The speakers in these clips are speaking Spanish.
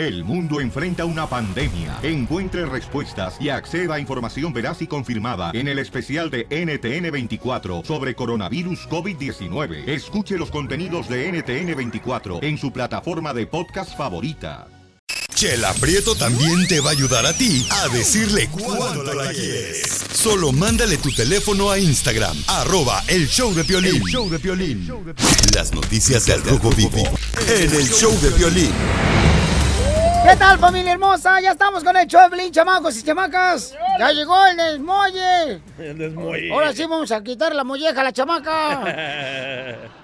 El mundo enfrenta una pandemia. Encuentre respuestas y acceda a información veraz y confirmada en el especial de NTN24 sobre coronavirus COVID-19. Escuche los contenidos de NTN24 en su plataforma de podcast favorita. Chela Prieto también te va a ayudar a ti a decirle cuánto la quieres. Solo mándale tu teléfono a Instagram, arroba el show de Piolín. show de Piolín. Las noticias del Rojo Vivo en el show de Piolín. ¿Qué tal, familia hermosa? Ya estamos con el Piolín, chamacos y chamacas. Ya llegó el desmolle. El desmolle. Ahora sí vamos a quitar la molleja a la chamaca.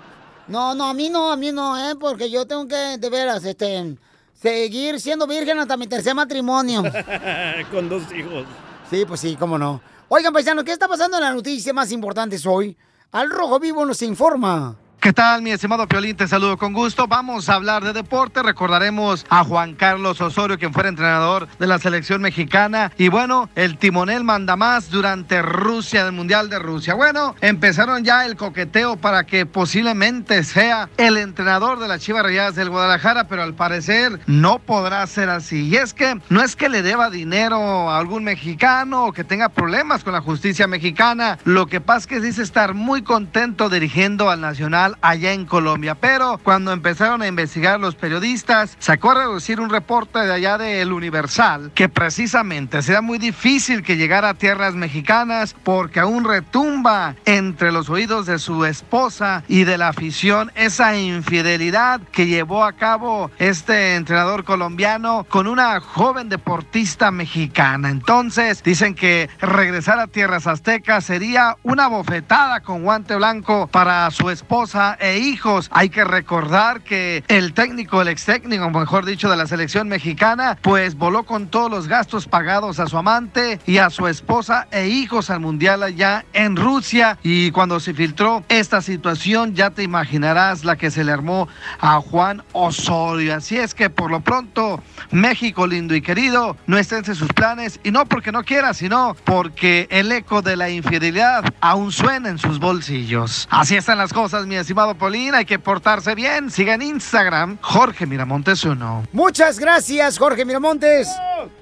No, no, a mí no, a mí no, ¿eh? Porque yo tengo que, de veras, este, seguir siendo virgen hasta mi tercer matrimonio. Con dos hijos. Sí, pues sí, cómo no. Oigan, paisanos, ¿qué está pasando en las noticias más importantes hoy? Al Rojo Vivo nos informa. ¿Qué tal, mi estimado Piolín? Te saludo con gusto. Vamos a hablar de deporte. Recordaremos a Juan Carlos Osorio, quien fuera entrenador de la selección mexicana. Y bueno, el timonel manda más durante Rusia, del Mundial de Rusia. Bueno, empezaron ya el coqueteo para que posiblemente sea el entrenador de las Chivas Rayadas del Guadalajara, pero al parecer no podrá ser así. Y es que no es que le deba dinero a algún mexicano o que tenga problemas con la justicia mexicana. Lo que pasa es que dice estar muy contento dirigiendo al Nacional allá en Colombia. Pero cuando empezaron a investigar los periodistas, sacó a reducir un reporte de allá del Universal que precisamente será muy difícil que llegara a tierras mexicanas porque aún retumba entre los oídos de su esposa y de la afición esa infidelidad que llevó a cabo este entrenador colombiano con una joven deportista mexicana. Entonces dicen que regresar a tierras aztecas sería una bofetada con guante blanco para su esposa e hijos. Hay que recordar que el técnico, el ex técnico, mejor dicho, de la selección mexicana, pues voló con todos los gastos pagados a su amante y a su esposa e hijos al mundial allá en Rusia. Y cuando se filtró esta situación, ya te imaginarás la que se le armó a Juan Osorio. Así es que por lo pronto, México lindo y querido, no está entre sus planes y no porque no quiera, sino porque el eco de la infidelidad aún suena en sus bolsillos. Así están las cosas, mi estimado Polín, hay que portarse bien. Siga en Instagram, Jorge Miramontes uno. Muchas gracias, Jorge Miramontes.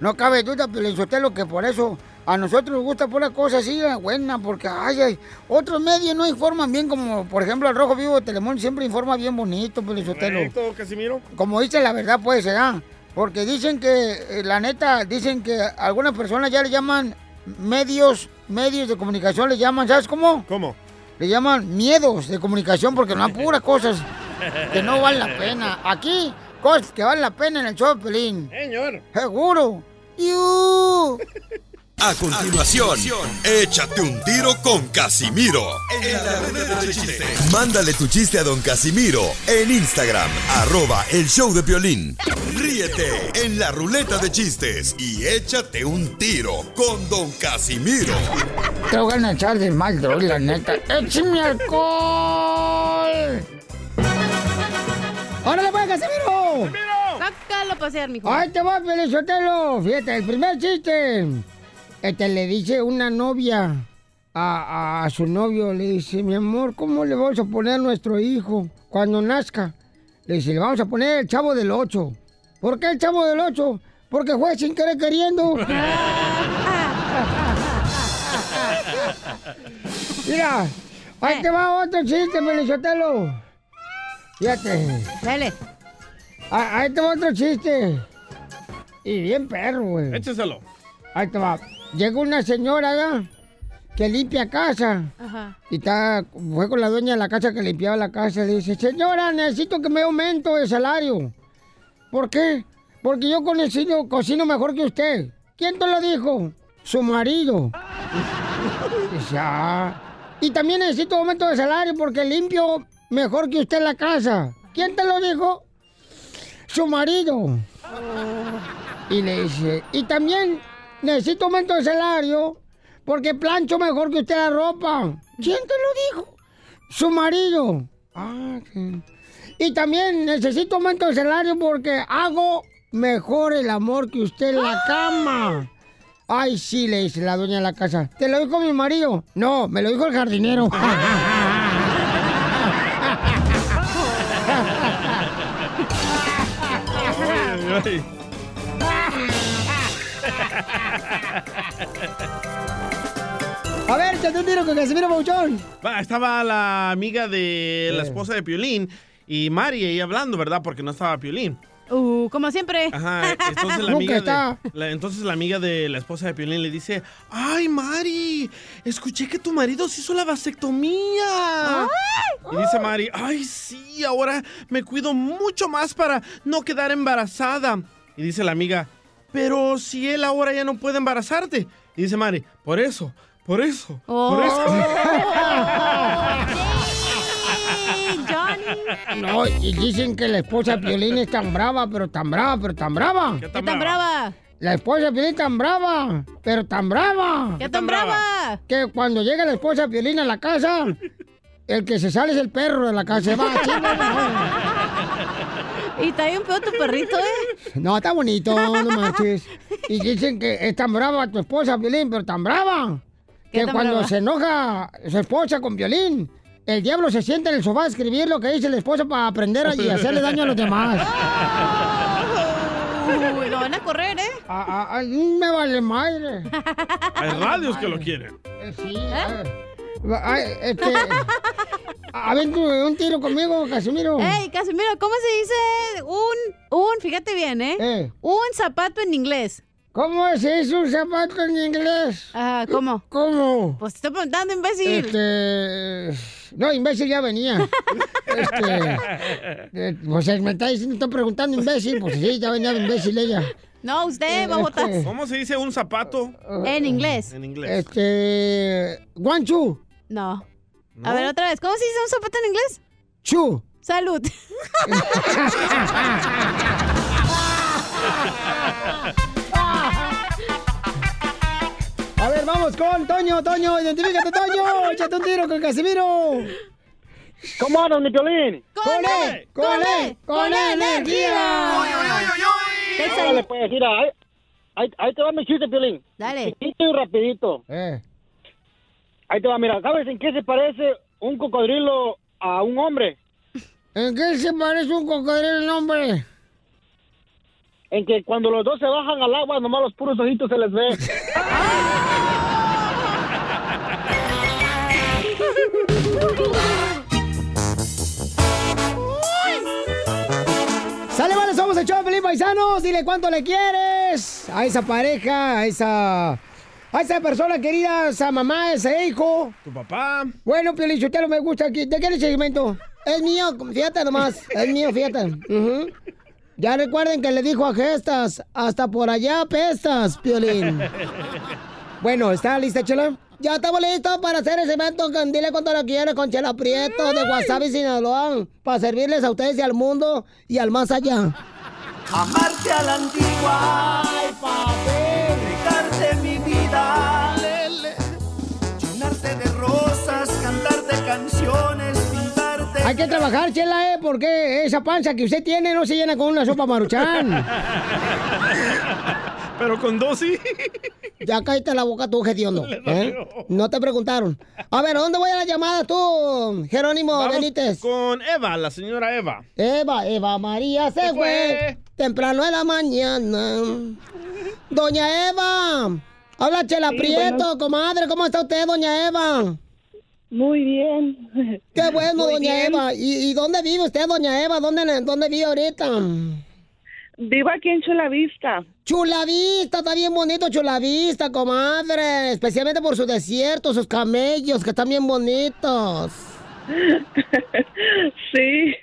No cabe duda, lo que por eso a nosotros nos gusta pura cosa así, buena, porque ay, ay, otros medios no informan bien, como por ejemplo el Rojo Vivo de Telemón siempre informa bien bonito, Pelizotelo. Casimiro? Como dice la verdad, pues, ¿verdad? Porque dicen que, eh, la neta, dicen que algunas personas ya le llaman medios, medios de comunicación, le llaman, ¿sabes cómo? ¿Cómo? Le llaman miedos de comunicación porque no puras cosas que no valen la pena. Aquí, cosas que valen la pena en el show Pelín. Señor. Seguro. ¡Yu! A continuación, échate un tiro con Casimiro. En la ruleta de chistes. Mándale tu chiste a don Casimiro en Instagram, arroba el show de violín. Ríete en la ruleta de chistes y échate un tiro con don Casimiro. Te voy a echar de mal, droga, la neta. ¡Échame alcohol! ¡Órale, pues, Casimiro! Sácalo a pasear, mijo. ¡Ay, te va, Pelizotelo! Fíjate, el primer chiste. Este, le dice una novia a, a, su novio, le dice, mi amor, ¿cómo le vamos a poner a nuestro hijo cuando nazca? Le dice, le vamos a poner el chavo del 8. ¿Por qué el chavo del 8? Porque fue sin querer queriendo. Mira, ahí te va otro chiste, Melizotelo. Fíjate. Dale. Ah, Ahí te va otro chiste. Y bien perro, güey. Écheselo. Ahí te va. Llega una señora. Que limpia casa. Ajá. Y está, fue con la dueña de la casa que limpiaba la casa. Le dice, señora, necesito que me aumento de salario. ¿Por qué? Porque yo cocino, cocino mejor que usted. ¿Quién te lo dijo? Su marido. Dice, "Ah". Y también necesito aumento de salario porque limpio mejor que usted la casa. ¿Quién te lo dijo? Su marido. Y le dice, y también necesito aumento de salario porque plancho mejor que usted la ropa. ¿Quién te lo dijo? Su marido. Ah, sí. Y también necesito aumento de salario porque hago mejor el amor que usted en la cama. Ay, sí, le dice la dueña de la casa. ¿Te lo dijo mi marido? No, me lo dijo el jardinero. A ver, échate un tiro con Casimiro Pauchón. Va, estaba la amiga de la esposa de Piolín y Mari ahí hablando, ¿verdad? Porque no estaba Piolín. Uh, como siempre. Ajá, entonces la amiga está. de, la- entonces la amiga de la esposa de Piolín le dice, ay Mari, escuché que tu marido se hizo la vasectomía. Y dice Mari, ay sí, ahora me cuido mucho más para no quedar embarazada. Y dice la amiga, pero si él ahora ya no puede embarazarte. Y dice Mari, por eso, por eso, por eso. Johnny. No, y dicen que la esposa de Piolín es tan brava, pero tan brava, pero tan brava. ¿Qué tan brava? La esposa de Piolín es tan brava, pero tan brava. ¿Qué tan brava? Que cuando llega la esposa de Piolín a la casa, el que se sale es el perro de la casa. Se va, Y está bien feo tu perrito, ¿eh? No, está bonito, no marches. Y dicen que es tan brava tu esposa, Piolín, pero tan brava. ¿Qué Que tan cuando brava? se enoja su esposa con Piolín, el diablo se sienta en el sofá a escribir lo que dice la esposa para aprender y hacerle daño a los demás. Uy, lo van a correr, ¿eh? Ah, ah, me vale madre. Hay radios que lo quieren. Eh, Sí, a ver. Ay, este, a ver, un tiro conmigo, Casimiro. Ey, Casimiro, ¿cómo se dice un, un, fíjate bien, ¿eh? Eh, Un zapato en inglés? ¿Cómo se dice un zapato en inglés? Ah, ¿cómo? ¿Cómo? Pues te estoy preguntando, imbécil. Este. No, imbécil ya venía. Este. eh, Pues me está diciendo, estoy preguntando imbécil. Pues sí, ya venía de imbécil ella. No, usted, babotas. este- ¿Cómo se dice un zapato En inglés. en inglés? Este. Guanchu. No. ¿No? A ver, otra vez. ¿Cómo se dice un zapato en inglés? Chu. Salud. A ver, vamos con Toño, Toño, identifícate, Toño. Échate un tiro con Casimiro. ¿Cómo andas, mi Piolín? ¡Con él! ¡Con él! ¡Con energía! Dale, pues, mira, ahí, ahí, ahí te va mi chiste, Piolín. Dale. Chiquito y rapidito. Eh. Ahí te va, mira, ¿sabes en qué se parece un cocodrilo a un hombre? ¿En qué se parece un cocodrilo el nombre? En que cuando los dos se bajan al agua, nomás los puros ojitos se les ve. ¡Sale, vale! Somos el show de Pelín Paisanos. Dile cuánto le quieres a esa pareja, a esa... A esa persona querida, a esa mamá, a ese hijo. ¿Tu papá? Bueno, Piolín, Sotelo, me gusta aquí. ¿De qué es el segmento? Es mío, fíjate nomás. Es mío, fíjate. Ya recuerden que le dijo a Gestas, hasta por allá pestas, Piolín. Bueno, ¿está lista, Chela? Ya estamos listos para hacer el segmento con Dile cuánto lo quieres con Chela Prieto de Wasabi Sinaloa para servirles a ustedes y al mundo y al más allá. Amarte a la antigua, ay papi, Hay que trabajar, Chela, ¿eh? Porque esa panza que usted tiene no se llena con una sopa maruchan. Pero con dos sí. Ya cállate la boca tú, Gediondo. ¿eh? No te preguntaron. A ver, ¿a dónde voy a la llamada tú, Jerónimo Vamos Benítez? con Eva, la señora Eva. Eva, Eva María se, Se fue. fue. temprano en la mañana. Doña Eva, habla Chela Prieto, comadre, ¿cómo está usted, doña Eva? Muy bien. Qué bueno, Muy doña bien. Eva. ¿Y, y dónde vive usted, doña Eva? ¿Dónde, dónde vive ahorita? Vivo aquí en Chulavista. Chulavista, está bien bonito Chulavista, comadre. Especialmente por su desierto, sus camellos, que están bien bonitos. Sí.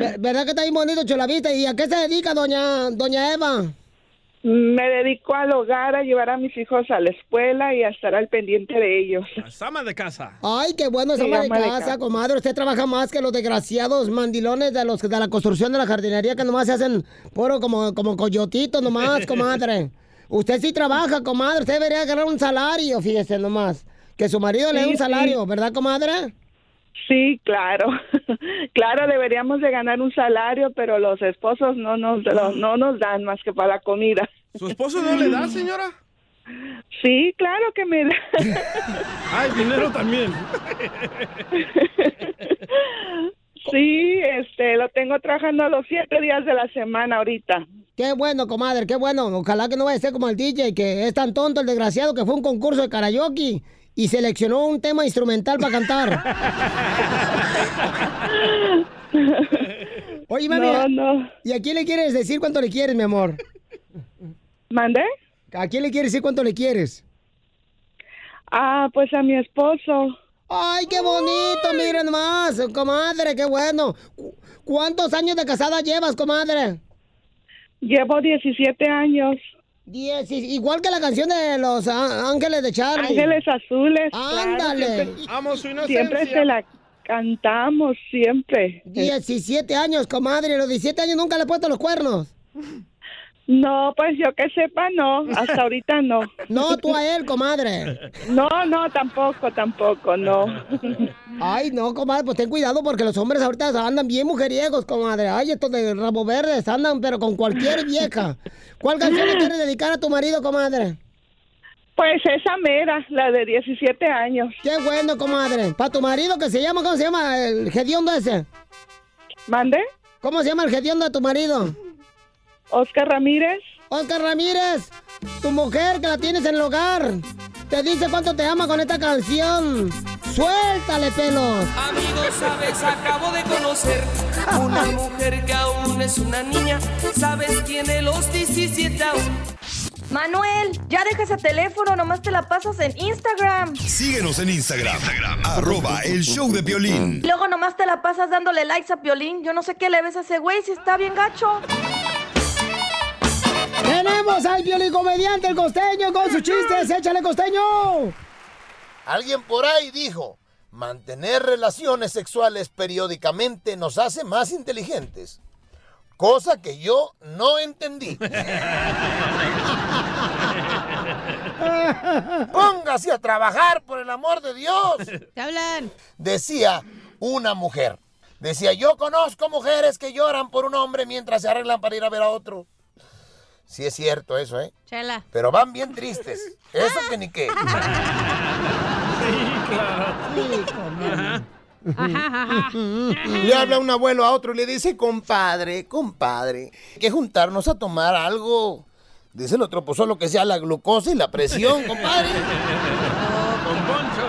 Ver- ¿Verdad que está bien bonito Chulavista? ¿Y a qué se dedica doña, doña Eva? Me dedico al hogar, a llevar a mis hijos a la escuela y a estar al pendiente de ellos. Las amas de casa. Ay, qué bueno esa Sí, ama de ama de casa, casa. comadre. Usted trabaja más que los desgraciados mandilones de los de la construcción de la jardinería que nomás se hacen puro como, como coyotitos nomás, comadre. Usted sí trabaja, comadre. Usted debería ganar un salario, fíjese nomás. Que su marido le dé un sí. salario, ¿verdad, comadre? Sí, claro. claro, deberíamos de ganar un salario, pero los esposos no nos, lo- no nos dan más que para la comida. ¿Su esposo no le da, señora? Sí, claro que me da. Ay, dinero también. Sí, este, lo tengo trabajando los siete días de la semana ahorita. Qué bueno, comadre, qué bueno. Ojalá que no vaya a ser como el DJ, que es tan tonto el desgraciado que fue a un concurso de karaoke y seleccionó un tema instrumental para cantar. Oye, mami, No, no. ¿y a quién le quieres decir cuánto le quieres, mi amor? ¿Mandé? ¿A quién le quieres decir cuánto le quieres? Ah, pues a mi esposo. Ay, qué bonito, miren más, comadre, qué bueno. Cu- ¿Cuántos años de casada llevas, comadre? Llevo 17 años. Diez, y- igual que la canción de los Ángeles de Charlie. Ángeles Azules. claro, Ándale. siempre- Amo su inocencia. Siempre se la cantamos, siempre. 17 años, comadre. Los 17 años nunca le he puesto los cuernos. No, pues yo que sepa, no. Hasta ahorita no. No, tú a él, comadre. No, no, tampoco, tampoco, no. Ay, no, comadre, pues ten cuidado porque los hombres ahorita andan bien mujeriegos, comadre. Ay, estos de rabo verdes andan, pero con cualquier vieja. ¿Cuál canción le quieres dedicar a tu marido, comadre? Pues esa mera, la de 17 años. Qué bueno, comadre. Para tu marido que se llama, ¿cómo se llama el hediondo ese? ¿Mande? ¿Cómo se llama el hediondo de tu marido? Oscar Ramírez. Oscar Ramírez, tu mujer que la tienes en el hogar, te dice cuánto te ama con esta canción. Suéltale, pelos. Amigo, sabes, acabo de conocer una mujer que aún es una niña. Sabes, tiene los 17 aún. Manuel, ya deja ese teléfono, nomás te la pasas en Instagram. Síguenos en Instagram, arroba el show de violín. Y luego nomás te la pasas dándole likes a Piolín. Yo no sé qué le ves a ese güey si está bien gacho. Tenemos al violín comediante, el costeño, con sus chistes. ¡Échale, costeño! Alguien por ahí dijo, mantener relaciones sexuales periódicamente nos hace más inteligentes. Cosa que yo no entendí. Póngase a trabajar, por el amor de Dios. ¿Te hablan? Decía una mujer. Decía, yo conozco mujeres que lloran por un hombre mientras se arreglan para ir a ver a otro. Sí es cierto eso, ¿eh? Chela. Pero van bien tristes. Eso que ni qué. Le habla un abuelo a otro y le dice, compadre, compadre, hay que juntarnos a tomar algo. Dice el otro, pues solo que sea la glucosa y la presión, compadre. Con Poncho.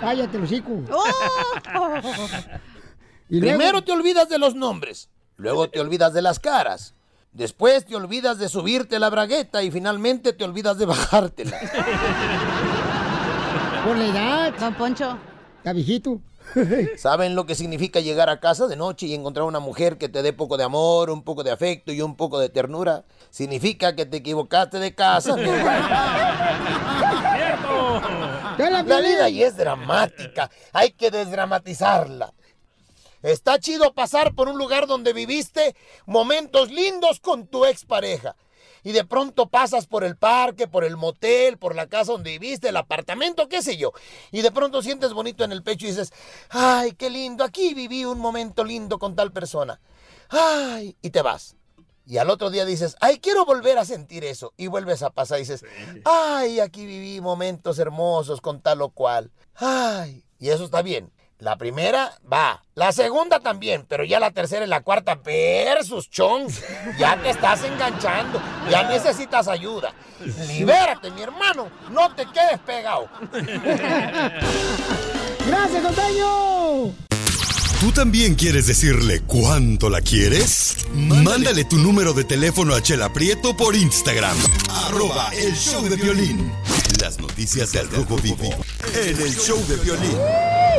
Cállate, hocico. Y Primero te olvidas de los nombres, luego te olvidas de las caras, después te olvidas de subirte la bragueta y finalmente te olvidas de bajártela. Por la edad. Don Poncho. Viejito. ¿Saben lo que significa llegar a casa de noche y encontrar una mujer que te dé poco de amor, un poco de afecto y un poco de ternura? Significa que te equivocaste de casa. mi hermano. La vida ya es dramática, hay que desdramatizarla. Está chido pasar por un lugar donde viviste momentos lindos con tu expareja. Y de pronto pasas por el parque, por el motel, por la casa donde viviste, el apartamento, qué sé yo. Y de pronto sientes bonito en el pecho y dices, ay, qué lindo, aquí viví un momento lindo con tal persona. Ay, y te vas. Y al otro día dices, ay, quiero volver a sentir eso. Y vuelves a pasar y dices, ay, aquí viví momentos hermosos con tal o cual. Ay, y eso está bien. La primera va, la segunda también, pero ya la tercera y la cuarta, versus chong, ya te estás enganchando, ya necesitas ayuda. Libérate, mi hermano, no te quedes pegado. ¡Gracias, costeño! ¿Tú también quieres decirle cuánto la quieres? Mándale tu número de teléfono a Chela Prieto por Instagram. Arroba el show de violín. Las noticias del Rojo Vivo en el show de violín.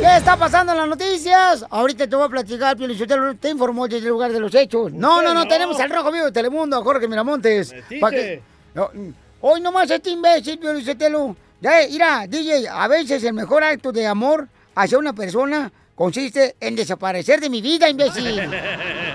¿Qué está pasando en las noticias? Ahorita te voy a platicar, Pio Lizotelo, te informó desde el lugar de los hechos. No, no, no, no. tenemos al Rojo Vivo de Telemundo, a Jorge Miramontes. Metiche. Pa' que- No, mm, hoy nomás este imbécil, Pio Lizotelo. Ya, mira, DJ, a veces el mejor acto de amor hacia una persona consiste en desaparecer de mi vida, imbécil.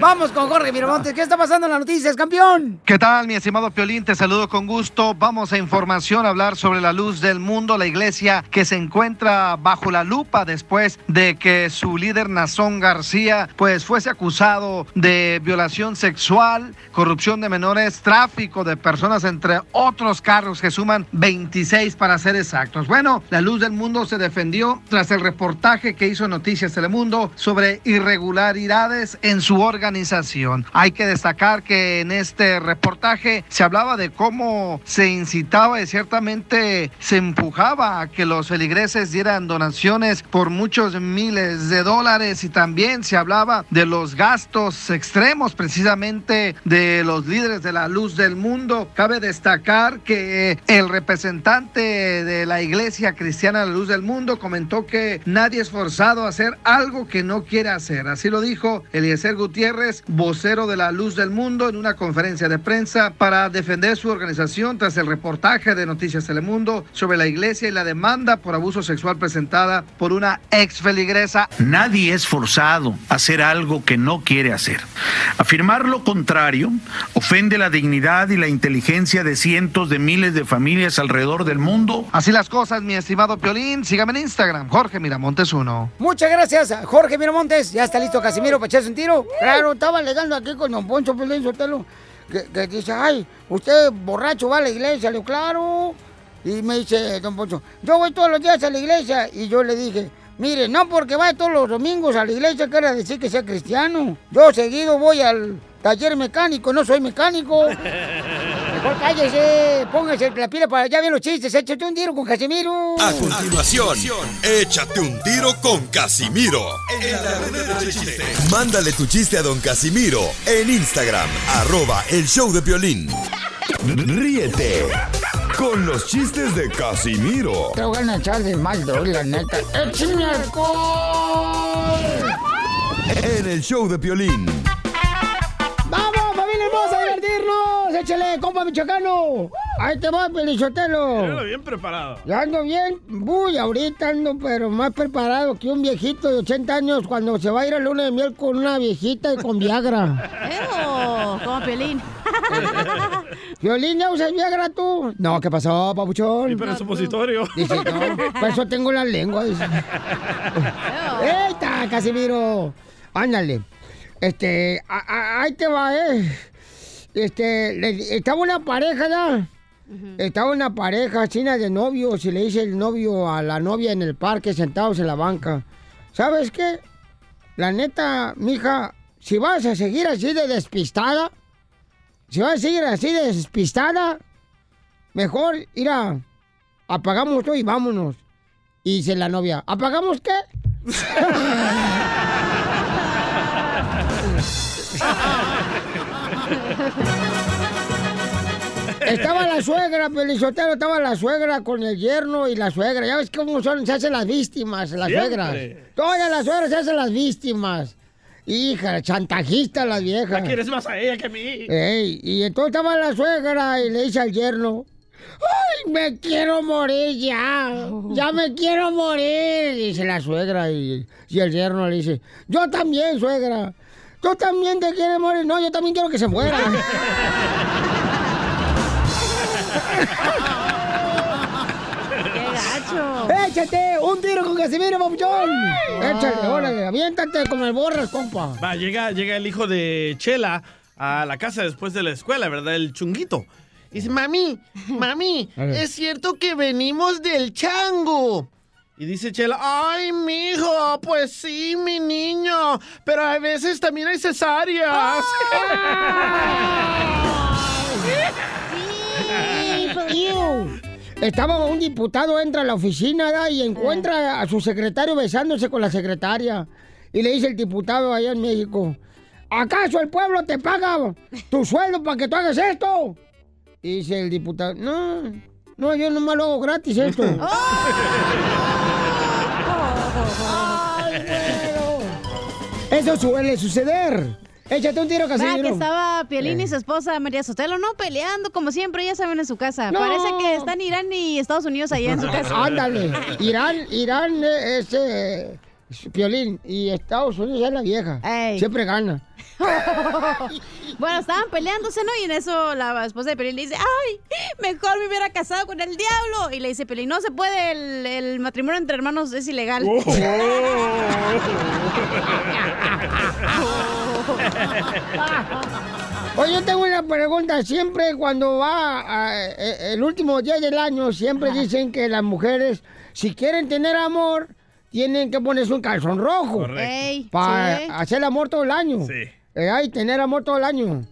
Vamos con Jorge Miramontes. ¿Qué está pasando en las noticias, campeón? ¿Qué tal, mi estimado Piolín? Te saludo con gusto. Vamos a información, a hablar sobre la luz del mundo, la iglesia que se encuentra bajo la lupa después de que su líder Nazón García pues fuese acusado de violación sexual, corrupción de menores, tráfico de personas, entre otros cargos que suman 26 para ser exactos. Bueno, la luz del mundo se defendió tras el reportaje que hizo Noticias Telemundo sobre irregularidades en su organización. Hay que destacar que en este reportaje se hablaba de cómo se incitaba y ciertamente se empujaba a que los feligreses dieran donaciones por muchos miles de dólares y también se hablaba de los gastos extremos precisamente de los líderes de la luz del mundo. Cabe destacar que el representante de la iglesia cristiana La Luz del Mundo comentó que nadie es forzado a hacer algo que no quiere hacer. Así lo dijo Eliezer Gutiérrez, vocero de La Luz del Mundo, en una conferencia de prensa para defender su organización tras el reportaje de Noticias Telemundo sobre la iglesia y la demanda por abuso sexual presentada por una ex feligresa. Nadie es forzado a hacer algo que no quiere hacer. Afirmar lo contrario ofende la dignidad y la inteligencia de cientos de miles de familias alrededor del mundo. Así las cosas, mi estimado Piolín. Sígame en Instagram, Jorge Miramontes 1. Muchas gracias, Jorge Miramontes. Ya está listo Casimiro para echarse un tiro. Claro, estaba alegando aquí con don Poncho Pelín Sotelo. Que, que dice, ay, usted borracho va a la iglesia. Le digo, claro. Y me dice don Poncho, yo voy todos los días a la iglesia. Y yo le dije, mire, no porque vaya todos los domingos a la iglesia quiere decir que sea cristiano. Yo seguido voy al taller mecánico, no soy mecánico. Mejor cállese, póngase la pila para allá bien los chistes, échate un tiro con Casimiro. A continuación, échate un tiro con Casimiro. En la ruleta de chiste. Mándale tu chiste a don Casimiro en Instagram, arroba el show de violín. Ríete con los chistes de Casimiro Te voy a echar de mal, doy, la neta. ¡Échame alcohol! en el show de violín. Divertirnos! ¡Échale, compa michoacano! Ahí te va, Pelichotelo. Míralo bien preparado. Ya ando bien, uy, ahorita ando pero más preparado que un viejito de 80 años cuando se va a ir a luna de miel con una viejita y con Viagra. ¡Ew! Como Piolín. ¿Violín ya usas Viagra tú? No, ¿qué pasó, papuchón? Y para el supositorio. Dice, no, por eso tengo la lengua. ¡Eita, Casimiro! Ándale. Este, a- a- ahí te va, ¿eh? Este, le- estaba una pareja ya. Estaba una pareja china de novios y le dice el novio a la novia en el parque sentados en la banca. ¿Sabes qué? La neta, mija, si vas a seguir así de despistada, si vas a seguir así de despistada, mejor ir a apagamos todo y vámonos. Y dice la novia, ¿apagamos qué? Estaba la suegra, Pelizotero, estaba la suegra con el yerno y la suegra. Ya ves cómo son, se hacen las víctimas, las Siempre. suegras. Todas las suegras se hacen las víctimas. Hija, chantajista la vieja. La quieres más a ella que a mí. Ey, y entonces estaba la suegra y le dice al yerno, ¡ay, me quiero morir ya! ¡Ya me quiero morir! Dice la suegra y, y el yerno le dice, yo también, suegra. ¿Tú también te quieres morir? No, yo también quiero que se muera. ¡Qué gacho! ¡Échate un tiro con Casimiro, papuchón! Échale, órale, aviéntate con el borras, compa. Va, llega, llega el hijo de Chela a la casa después de la escuela, ¿verdad? El chunguito. Y dice, mami, mami, es cierto que venimos del chango. Y dice Chela, ay, mijo, pues sí, mi niño, pero a veces también hay cesáreas. Iu. Estaba un diputado, entra a la oficina ¿da? y encuentra a su secretario besándose con la secretaria. Y le dice el diputado allá en México, ¿acaso el pueblo te paga tu sueldo para que tú hagas esto? Y dice el diputado, no, no, yo nomás lo hago gratis esto. Eso suele suceder. Échate un tiro, Va, que Casimiro. estaba Piolín Eh. y su esposa María Sotelo, no peleando, como siempre, ya saben, en su casa. No. Parece que están Irán y Estados Unidos allá en su casa. Ándale. Irán, Irán eh, es eh, Piolín y Estados Unidos es la vieja. Siempre gana. bueno, estaban peleándose, ¿no? Y en eso la esposa de Pelín le dice, ¡ay! Mejor me hubiera casado con el diablo. Y le dice Pelín, no se puede, el, el matrimonio entre hermanos es ilegal. Oye, yo tengo una pregunta. Siempre cuando va a- eh, el último día del año, siempre dicen que las mujeres, si quieren tener amor, tienen que ponerse un calzón rojo. Correcto. Para sí. hacer el amor todo el año. Sí. eh, hay tener amor todo el año.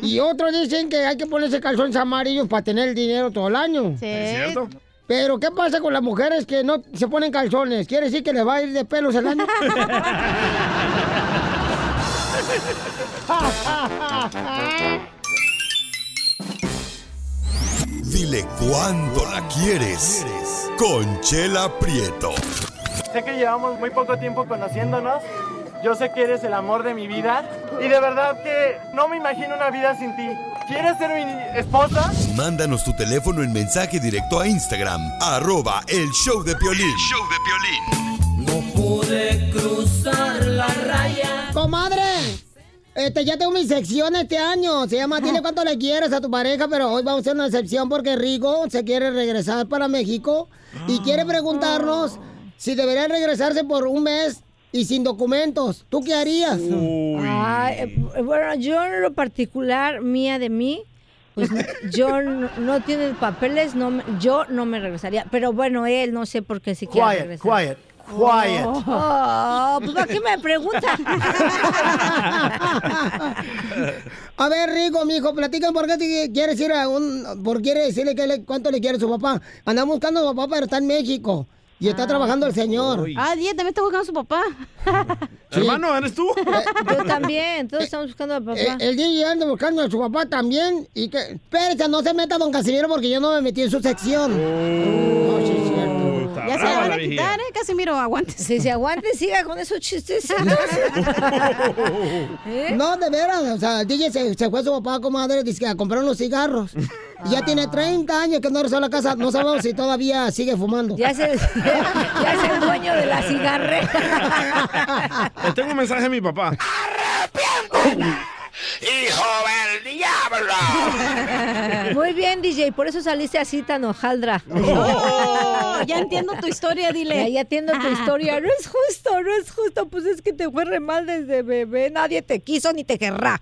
Y otros dicen que hay que ponerse calzones amarillos para tener el dinero todo el año. Sí. ¿Es cierto? Pero ¿qué pasa con las mujeres que no se ponen calzones? ¿Quiere decir que les va a ir de pelos el año? Dile cuándo la quieres. Conchela Prieto. Sé que llevamos muy poco tiempo conociéndonos. Yo sé que eres el amor de mi vida. Y de verdad que no me imagino una vida sin ti. ¿Quieres ser mi esposa? Mándanos tu teléfono en mensaje directo a Instagram, arroba el show de Piolín. No pude cruzar la raya. ¡Comadre! Este, ya tengo mi sección este año. Se llama Dile cuánto le quieres a tu pareja, pero hoy vamos a hacer una excepción porque Rigo se quiere regresar para México y quiere preguntarnos si debería regresarse por un mes y sin documentos. ¿Tú qué harías? Ay, eh, bueno, yo en lo particular, mía de mí, pues yo no, no tiene papeles, no, me- yo no me regresaría. Pero bueno, él no sé por qué si quiere Quiet, regresar. quiet, quiet. Oh, pues ¿para qué me pregunta? A ver, Rigo, mijo, platican por qué te quieres ir a un... por quiere decirle que le- cuánto le quiere a su papá. Andamos buscando a su papá, pero está en México. Y está trabajando el señor. Ah, Día también está buscando a su papá. Hermano, ¿eres tú? Yo también, todos estamos buscando a papá. Eh, El, DJ anda buscando a su papá también. Y que. Espérate, no se meta don Casimiro porque yo no me metí en su sección. Oh. No, sí, es cierto. Ya se la van a quitar, ¿eh? Casimiro, aguante. Si se aguante, siga con esos chistes. ¿Eh? No, de veras. O sea, el DJ se, se fue a su papá, comadre, dice que a comprar unos cigarros. Y ya tiene 30 años que no regresó a la casa. No sabemos si todavía sigue fumando. Ya se, ya es el dueño de la cigarrera. Le tengo un mensaje a mi papá. ¡Hijo del diablo! Muy bien, DJ, por eso saliste así tan hojaldra. Oh, ya entiendo tu historia, dile. Ya, ya entiendo tu historia. No es justo, no es justo. Pues es que te fue re mal desde bebé. Nadie te quiso ni te querrá.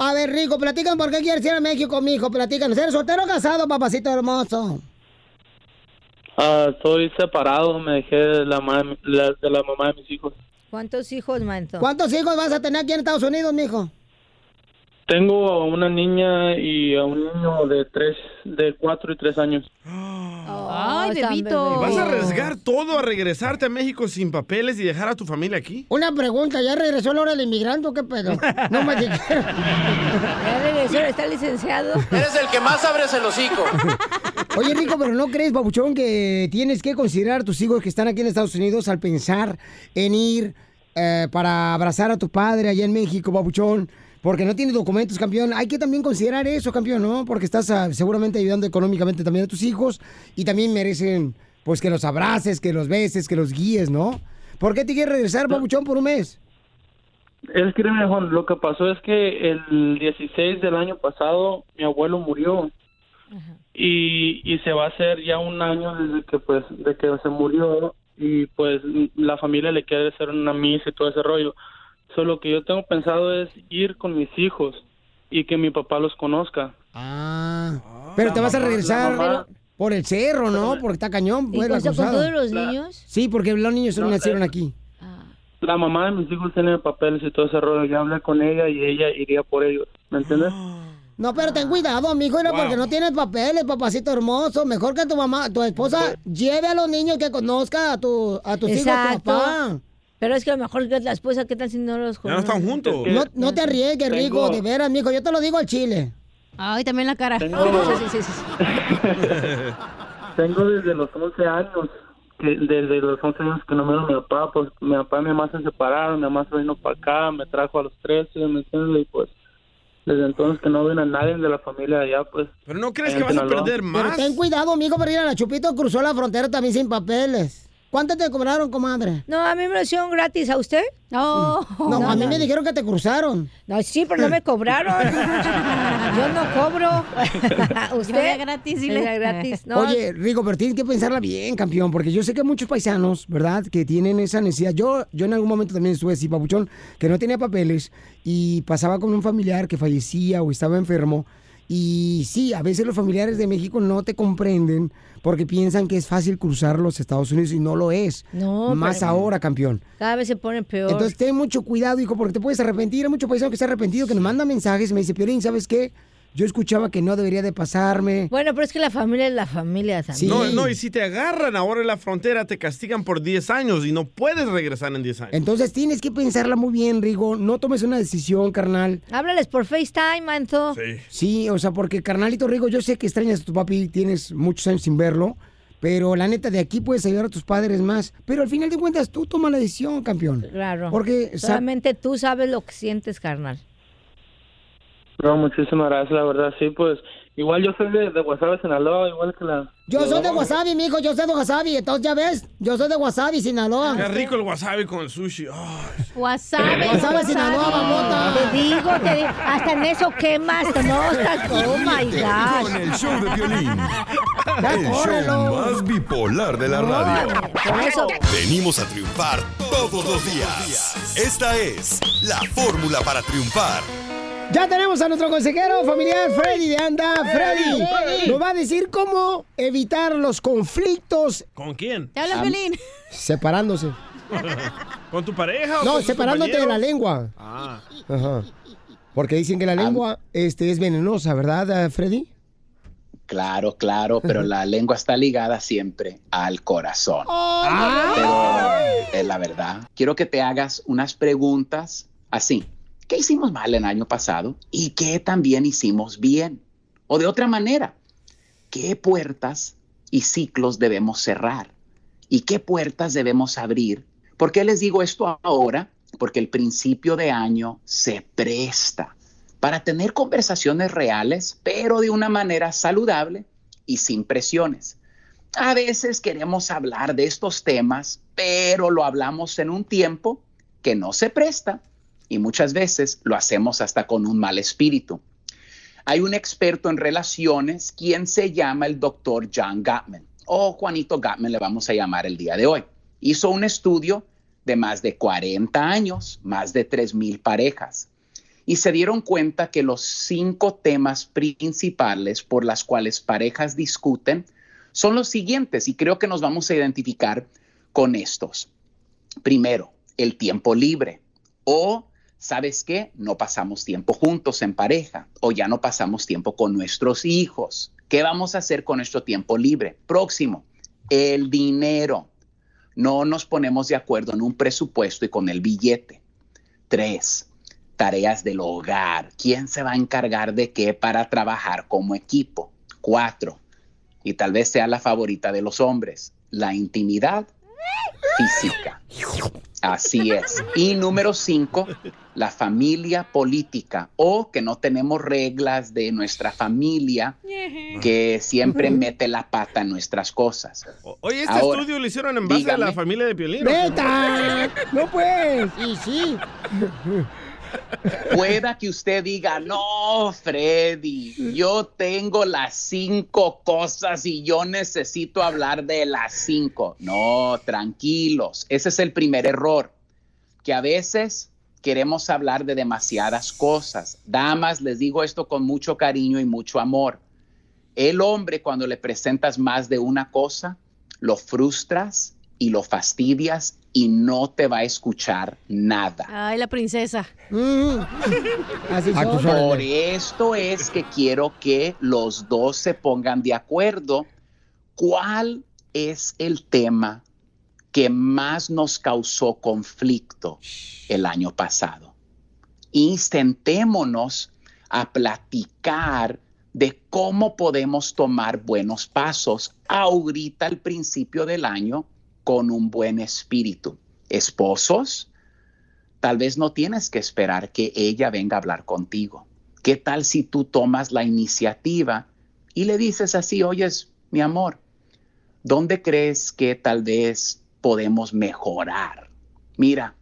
A ver, Rico, platican por qué quieres ir a México, mijo. Platícanos. ¿Eres soltero o casado, papacito hermoso? Ah, soy separado, me dejé de la, ma- la- de la mamá de mis hijos. ¿Cuántos hijos, manto? ¿Cuántos hijos vas a tener aquí en Estados Unidos, mijo? Tengo a una niña y a un niño de tres, de cuatro y tres años. Ay, están bebito. ¿Y vas a arriesgar todo a regresarte a México sin papeles y dejar a tu familia aquí? Una pregunta, ¿ya regresó la hora del inmigrante o qué pedo? No me dijeron. Ya regresó, está licenciado. Eres el que más abres el hocico. Oye, Rico, pero ¿no crees, babuchón, que tienes que considerar a tus hijos que están aquí en Estados Unidos al pensar en ir eh, para abrazar a tu padre allá en México, babuchón? Porque no tienes documentos, campeón. Hay que también considerar eso, campeón, ¿no? Porque estás ah, seguramente ayudando económicamente también a tus hijos y también merecen, pues, que los abraces, que los beses, que los guíes, ¿no? ¿Por qué te quieres regresar, babuchón, por un mes? Es que, mira, Juan, lo que pasó es que el 16 del año pasado mi abuelo murió y, y se va a hacer ya un año desde que pues de que se murió y pues la familia le quiere hacer una misa y todo ese rollo. Solo que yo tengo pensado es ir con mis hijos y que mi papá los conozca. Ah, pero te vas a regresar mamá- por el cerro, ¿no? Porque está cañón. ¿Y pues, con, todos los niños? Sí, porque los niños No, nacieron eh, aquí. La mamá de mis hijos tiene papeles y todo ese rollo. Ya hablé con ella y ella iría por ellos. ¿Me entiendes? No, pero ten cuidado, amigo, era porque no tienes papeles, papacito hermoso. Mejor que tu mamá, tu esposa, lleve a los niños que conozca a, tu, a tus hijos, a tu papá. Pero es que a lo mejor la esposa, ¿qué tal si no los Ya no están juntos. No, no te arriesgues, Tengo- Rico, de veras, mijo. Yo te lo digo al chile. Ay, también la cara. Tengo- Sí, sí, sí, sí. Tengo desde los 11 años, que desde los 11 años que no me a mi papá, pues mi papá y mi mamá se separaron, mi mamá se vino para acá, me trajo a los 13, ¿me entiendes? Y pues desde entonces que no ven a nadie de la familia de allá, pues. Pero no crees que vas a perder Pero más. ten cuidado, amigo, porque mira, la Chupito cruzó la frontera también sin papeles. ¿Cuánto te cobraron, comadre? No, a mí me lo hicieron gratis. ¿A usted? No. No, a mí me dijeron que te cruzaron. No, sí, pero no me cobraron. Yo no cobro. ¿Usted? Era gratis, dile. Era gratis. No, Oye, Rico, pero tienes que pensarla bien, campeón, porque yo sé que hay muchos paisanos, ¿verdad?, que tienen esa necesidad. Yo, yo en algún momento también estuve así, papuchón, que no tenía papeles y pasaba con un familiar que fallecía o estaba enfermo Y sí, a veces los familiares de México no te comprenden porque piensan que es fácil cruzar los Estados Unidos y no lo es. No, Más pero- ahora, campeón. Cada vez se pone peor. Entonces ten mucho cuidado, hijo, porque te puedes arrepentir. Hay mucho paisano que está arrepentido, que nos manda mensajes y me dice, Piolín, ¿sabes qué? Yo escuchaba que no debería de pasarme. Bueno, pero es que la familia es la familia también. No, no, y si te agarran ahora en la frontera, te castigan por 10 años y no puedes regresar en 10 años. Entonces tienes que pensarla muy bien, Rigo. No tomes una decisión, carnal. Háblales por FaceTime, Manto. Sí, o sea, porque carnalito Rigo, yo sé que extrañas a tu papi, tienes muchos años sin verlo, pero la neta de aquí puedes ayudar a tus padres más. Pero al final de cuentas tú toma la decisión, campeón. Claro. Porque sa- solamente tú sabes lo que sientes, carnal. No, muchísimas gracias, la verdad, sí, pues igual yo soy de, de Guasave, Sinaloa, igual que la... yo soy de Wasabi, mijo, yo soy de Wasabi, entonces ya ves, yo soy de Wasabi, Sinaloa. Qué rico el wasabi con el sushi. Ay. Wasabi. Wasabi, Sinaloa, mamota. Te digo, te digo, hasta en eso quemas, no estás, oh my Con gosh. el show de violín. El córrelo. show más bipolar de la radio. Por eso. Venimos a triunfar todos los días. Esta es la fórmula para triunfar. Ya tenemos a nuestro consejero familiar Freddy de Anda. Freddy Freddy. nos va a decir cómo evitar los conflictos ¿Con quién? Te habla separándose. ¿Con tu pareja o No, con tus separándote de la lengua. Ah. Ajá. Porque dicen que la lengua este, es venenosa, ¿verdad, eh, Freddy? Claro, claro, pero la lengua está ligada siempre al corazón. Ah. Pero es la verdad. Quiero que te hagas unas preguntas así. ¿Qué hicimos mal el año pasado? ¿Y qué también hicimos bien? O de otra manera, ¿qué puertas y ciclos debemos cerrar? ¿Y qué puertas debemos abrir? ¿Por qué les digo esto ahora? Porque el principio de año se presta para tener conversaciones reales, pero de una manera saludable y sin presiones. A veces queremos hablar de estos temas, pero lo hablamos en un tiempo que no se presta y muchas veces lo hacemos hasta con un mal espíritu. Hay un experto en relaciones quien se llama el doctor John Gottman, o Juanito Gottman le vamos a llamar el día de hoy. Hizo un estudio de más de 40 años, más de 3.000 parejas, y se dieron cuenta que los cinco temas principales por las cuales parejas discuten son los siguientes, y creo que nos vamos a identificar con estos. Primero, el tiempo libre, o ¿sabes qué? No pasamos tiempo juntos en pareja o ya no pasamos tiempo con nuestros hijos. ¿Qué vamos a hacer con nuestro tiempo libre? Próximo, el dinero. No nos ponemos de acuerdo en un presupuesto y con el billete. Tres, tareas del hogar. ¿Quién se va a encargar de qué para trabajar como equipo? Cuatro, y tal vez sea la favorita de los hombres, la intimidad física. Así es. Y número cinco, la familia política o que no tenemos reglas de nuestra familia que siempre mete la pata en nuestras cosas. Oye, este Ahora, estudio lo hicieron en base a la familia de Piolín. ¡Neta! ¡No pues! Y sí. Pueda que usted diga, no, Freddy, yo tengo las cinco cosas y yo necesito hablar de las cinco. No, tranquilos, ese es el primer error, que a veces queremos hablar de demasiadas cosas. Damas, les digo esto con mucho cariño y mucho amor. El hombre cuando le presentas más de una cosa, lo frustras y lo fastidias y no te va a escuchar nada. Ay, la princesa. Así Ah. Por esto es que quiero que los dos se pongan de acuerdo. ¿Cuál es el tema que más nos causó conflicto el año pasado? Y sentémonos a platicar de cómo podemos tomar buenos pasos ahorita al principio del año con un buen espíritu. Esposos, Tal vez no tienes que esperar que ella venga a hablar contigo. ¿Qué tal si tú tomas la iniciativa y le dices así, oyes, mi amor, ¿dónde crees que tal vez podemos mejorar? Mira,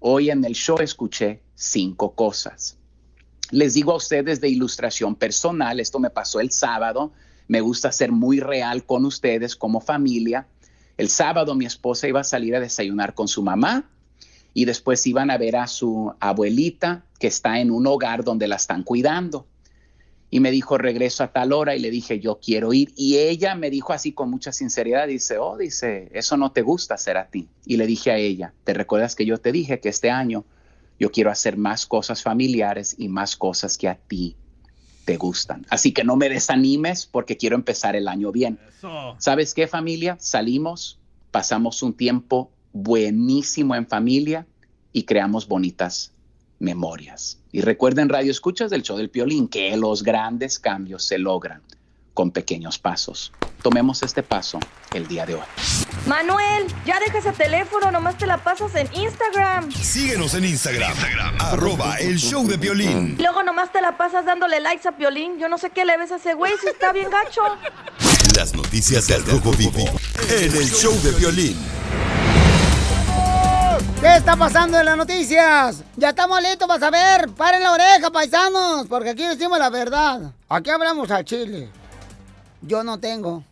hoy en el show escuché cinco cosas. Les digo a ustedes de ilustración personal, esto me pasó el sábado, me gusta ser muy real con ustedes como familia. El sábado mi esposa iba a salir a desayunar con su mamá y después iban a ver a su abuelita que está en un hogar donde la están cuidando. y me dijo, regreso a tal hora y le dije, yo quiero ir. Y ella me dijo así con mucha sinceridad, dice, oh, dice, eso no te gusta hacer a ti. Y le dije a ella, ¿te recuerdas que yo te dije que este año yo quiero hacer más cosas familiares y más cosas que a ti te gustan? Así que no me desanimes porque quiero empezar el año bien. ¿Sabes qué familia? Salimos, pasamos un tiempo buenísimo en familia y creamos bonitas memorias. Y recuerden, Radio Escuchas del Show del Piolín, que los grandes cambios se logran con pequeños pasos. Tomemos este paso el día de hoy. Manuel, ya deja ese teléfono, nomás te la pasas en Instagram. Síguenos en Instagram, arroba el show de violín. Y luego nomás te la pasas dándole likes a Piolín. Yo no sé qué le ves a ese güey si está bien gacho. Las noticias del Rojo Vivo en el show de violín. ¿Qué está pasando en las noticias? Ya estamos listos para saber. Paren la oreja, paisanos, porque aquí decimos la verdad. Aquí hablamos a Chile. Yo no tengo.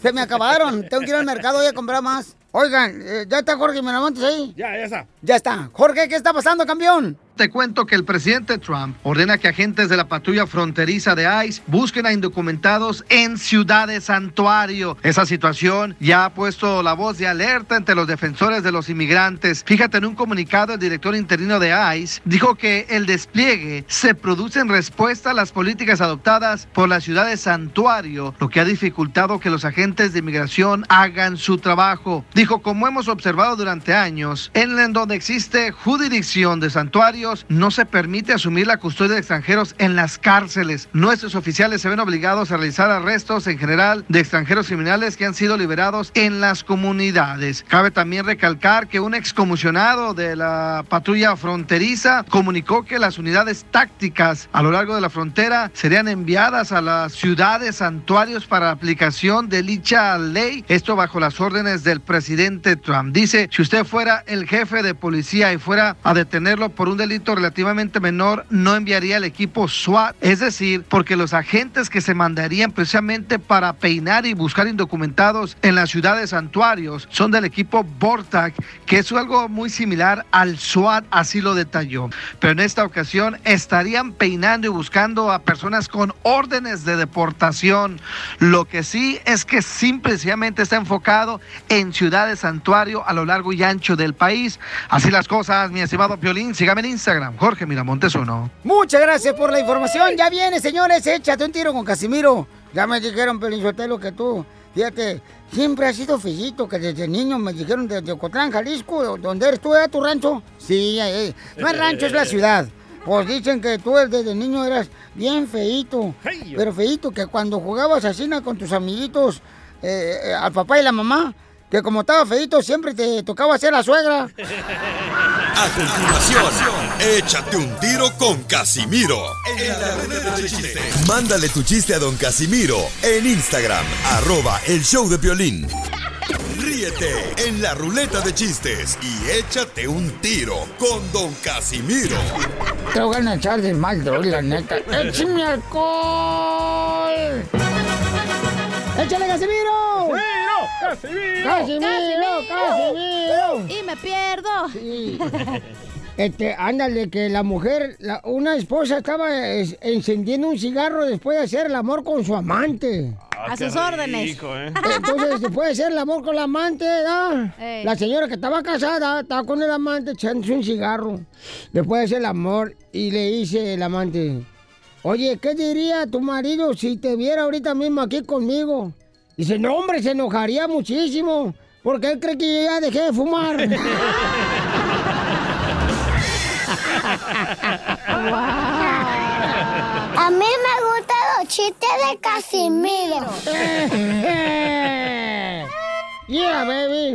Se me acabaron. Tengo que ir al mercado hoy a comprar más. Oigan, eh, ¿ya está Jorge Miramontes ahí? Ya, ya está. Ya está. Jorge, ¿qué está pasando, campeón? Te cuento que el presidente Trump ordena que agentes de la patrulla fronteriza de ICE busquen a indocumentados en ciudades santuario. Esa situación ya ha puesto la voz de alerta entre los defensores de los inmigrantes. Fíjate, en un comunicado, el director interino de ICE dijo que el despliegue se produce en respuesta a las políticas adoptadas por las ciudades santuario, lo que ha dificultado que los agentes de inmigración hagan su trabajo. Dijo, como hemos observado durante años, en donde existe jurisdicción de santuario, no se permite asumir la custodia de extranjeros en las cárceles. Nuestros oficiales se ven obligados a realizar arrestos en general de extranjeros criminales que han sido liberados en las comunidades. Cabe también recalcar que un excomisionado de la patrulla fronteriza comunicó que las unidades tácticas a lo largo de la frontera serían enviadas a las ciudades santuarios para aplicación de dicha ley. Esto bajo las órdenes del presidente Trump. Dice, si usted fuera el jefe de policía y fuera a detenerlo por un delito relativamente menor, no enviaría el equipo SWAT. Es decir, porque los agentes que se mandarían precisamente para peinar y buscar indocumentados en las ciudades santuarios son del equipo Bortac, que es algo muy similar al SWAT, así lo detalló. Pero en esta ocasión estarían peinando y buscando a personas con órdenes de deportación. Lo que sí es que simplemente está enfocado en ciudades santuario a lo largo y ancho del país. Así las cosas, mi estimado Piolín, sígame en Instagram, Jorge Miramontes uno. Muchas gracias por la información. Ya viene, señores. Échate un tiro con Casimiro. Ya me dijeron, Pelinchotelo, que tú, fíjate, siempre has sido fijito, que desde niño me dijeron desde Ocotlán, Jalisco, donde eres tú, ¿era tu rancho? Sí, eh, no es rancho, es la ciudad. Pues dicen que tú desde niño eras bien feito, pero feito, que cuando jugabas así con tus amiguitos, eh, eh, al papá y la mamá, que como estaba feito siempre te tocaba ser la suegra. A continuación, échate un tiro con Casimiro. En la ruleta de chiste. Mándale tu chiste a don Casimiro en Instagram, arroba el show de violín. Ríete en la ruleta de chistes y échate un tiro con don Casimiro. Te voy a echar de mal, la neta. ¡Échame alcohol! ¡Échale, Casimiro! ¡Casimiro! ¡Casimiro! ¡Casimiro! Y me pierdo. Sí. Este, ándale, que la mujer, la- una esposa estaba es- encendiendo un cigarro después de hacer el amor con su amante. A sus órdenes. Entonces, después de hacer el amor con la amante, la señora que estaba casada, estaba con el amante echándose un cigarro. Después de hacer el amor, y le dice el amante, oye, ¿qué diría tu marido si te viera ahorita mismo aquí conmigo? Dice, no, hombre, se enojaría muchísimo, porque él cree que yo ya dejé de fumar. A mí me gustan los chistes de Casimiro. yeah, baby.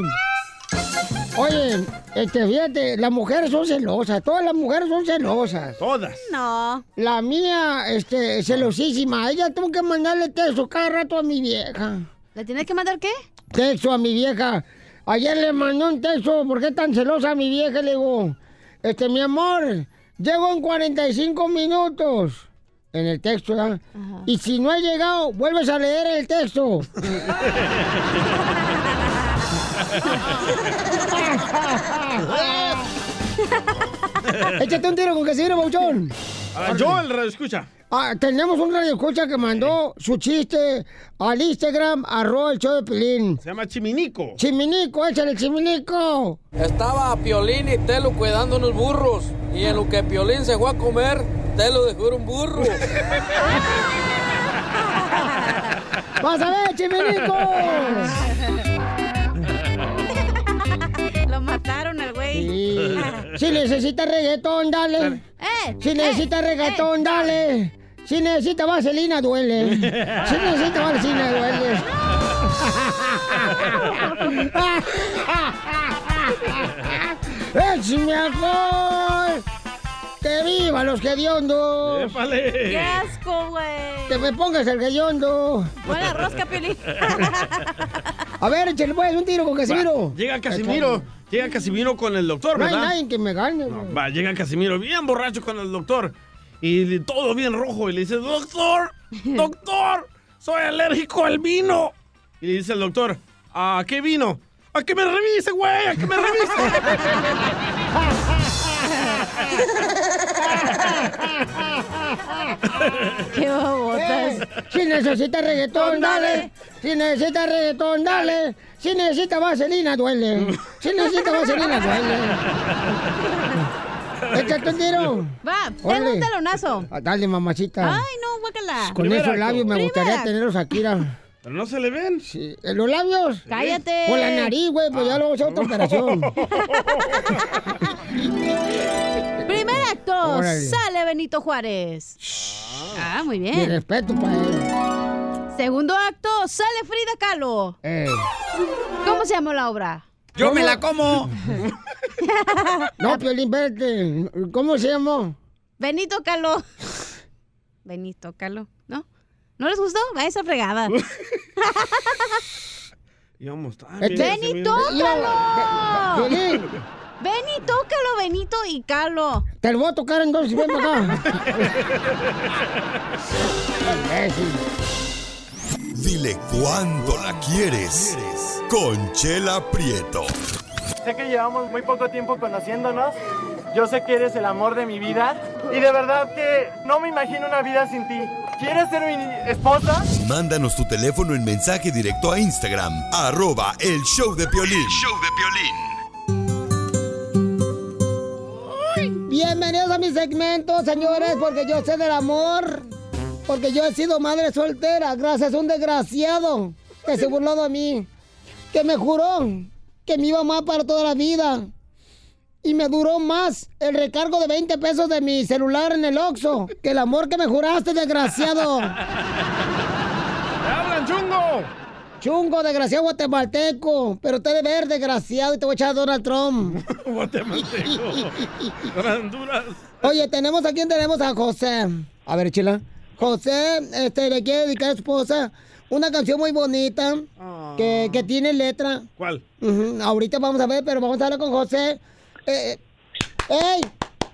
Oye, este, fíjate, las mujeres son celosas, todas las mujeres son celosas. Todas. No. La mía, este, celosísima. Ella tuvo que mandarle texto cada rato a mi vieja. ¿Le tienes que mandar qué? Texto a mi vieja. Ayer le mandó un texto, ¿por qué tan celosa mi vieja? Le digo, este, mi amor, llego en 45 minutos. En el texto, ¿verdad? Y si no ha llegado, vuelves a leer el texto. Échate un tiro con Casimiro, Bauchón. Ah, yo el radio escucha. Ah, tenemos un radio escucha que mandó su chiste al Instagram, arroba el show de Pelín. Se llama Chiminico. Chiminico, échale Chiminico. Estaba Piolín y Telo cuidando unos burros. Y en lo que Piolín se fue a comer, Telo dejó ir un burro. ¡Vas a ver, Chiminico! Lo mataron al güey. Sí. Si necesita reggaetón, dale. Eh, Si necesita reggaetón, dale. Si necesita vaselina, duele. Si necesita vaselina, duele. ¡Es mi alcohol! ¡Que viva los hediondos! ¡Épale! ¡Qué asco, güey! ¡Que me pongas el hediondo! Buena rosca, Piolín. A ver, échale pues un tiro con Casimiro. Va, llega Casimiro. Llega Casimiro con el doctor, No hay ¿verdad? nadie que me gane. güey. Va, llega Casimiro bien borracho con el doctor. Y todo bien rojo. Y le dice, doctor, doctor, soy alérgico al vino. Y le dice el doctor, ¿a qué vino? A que me revise, güey, a que me revise. ¡Qué babotas! Eh, si necesita reggaetón, dale. Si necesita reggaetón, dale. Si necesita vaselina, duele. Si necesita vaselina, duele. Échate un tiro. Va, tengo un talonazo. Ah, Dale, mamacita. Ay, no, guácala. Con esos labios me gustaría tenerlos aquí. Pero no se le ven. Sí. ¿En los labios? Cállate. Con la nariz, güey, pues ya luego es otra operación. Primer acto, Órale. sale Benito Juárez. Ah, muy Mi bien. respeto para él. Segundo acto, sale Frida Kahlo. Eh. ¿Cómo se llama la obra? Yo me la como. No, Piolín, vete. ¿Cómo se llamó? Benito Kahlo. Benito Kahlo, ¿no? ¿No les gustó? Va esa fregada. Íbamos tan Este- bien, Benito Casimiro. Kahlo. Piolín, Benito y Kahlo. te lo voy a tocar entonces, ven acá. Dile cuándo la quieres. Conchela Prieto. Sé que llevamos muy poco tiempo conociéndonos. Yo sé que eres el amor de mi vida. Y de verdad que no me imagino una vida sin ti. ¿Quieres ser mi esposa? Mándanos tu teléfono en mensaje directo a Instagram, arroba el show de Piolín. Bienvenidos a mi segmento, señores, porque yo sé del amor. Porque yo he sido madre soltera, gracias a un desgraciado que se burló de mí. Que me juró que me iba a amar para toda la vida. Y me duró más el recargo de 20 pesos de mi celular en el Oxxo que el amor que me juraste, desgraciado. ¡Hablan, chungo! Chungo, desgraciado guatemalteco. Pero te de ver, desgraciado, y te voy a echar a Donald Trump. Guatemalteco. Honduras. Oye, tenemos a quién tenemos a José. A ver, chila. José, este, le quiere dedicar a su esposa una canción muy bonita que, que tiene letra. ¿Cuál? Ujú, Ahorita vamos a ver, pero vamos a hablar con José. Eh, ¡Ey!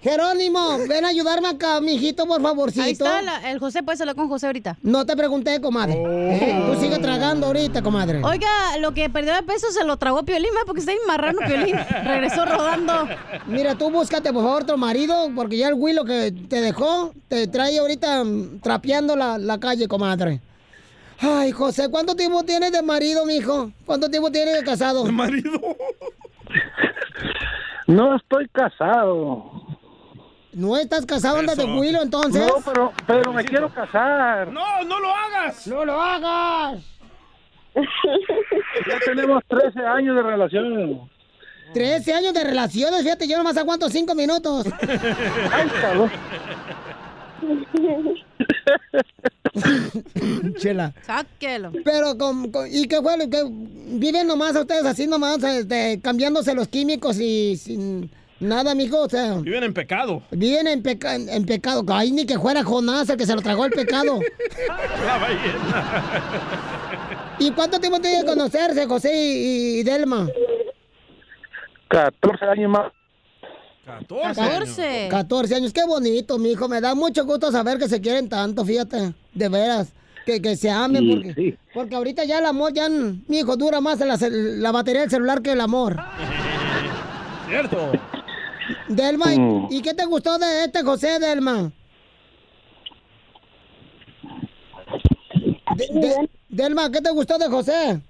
Jerónimo, ven a ayudarme acá, mijito, por favorcito. Ahí está la- el José, puedes hablar con José ahorita. No te pregunté, comadre. Eh, Tú sigue tragando ahorita, comadre. Oiga, lo que perdió de peso se lo tragó Piolín, ¿va? porque está bien marrano Piolín. Regresó rodando. Mira, tú búscate por favor otro marido, porque ya el Willo que te dejó te trae ahorita mm, trapeando la, la calle, comadre. Ay, José, ¿cuánto tiempo tienes de marido, mijo? ¿Cuánto tiempo tienes de casado? ¿De marido? No estoy casado. ¿No estás casado, andas de. Willo, entonces? No, pero, pero me quiero casar. ¡No, no lo hagas! ¡No lo hagas! Ya tenemos 13 años de relación. 13 años de relaciones, fíjate, yo nomás aguanto 5 minutos. Ay, cabrón. Chela. Sáquelo. Pero, con, con- ¿y qué fue? que ¿Viven nomás ustedes así nomás, este, cambiándose los químicos y sin nada, mijo? O sea, Viven en pecado. viven en, peca- en pecado. Ay, ni que fuera Jonás el que se lo tragó el pecado. La ballena. ¿Y cuánto tiempo tiene de conocerse, José y, y Delma? 14 años más. 14. 14 años, qué bonito, mi hijo. Me da mucho gusto saber que se quieren tanto, fíjate. De veras. Que, que se amen, Sí, porque, sí. porque ahorita ya el amor, ya, mi hijo, dura más la, la batería del celular que el amor. Cierto. Delma, ¿y- Mm. ¿y qué te gustó de este José, Delma? De- de- Delma, ¿qué te gustó de José?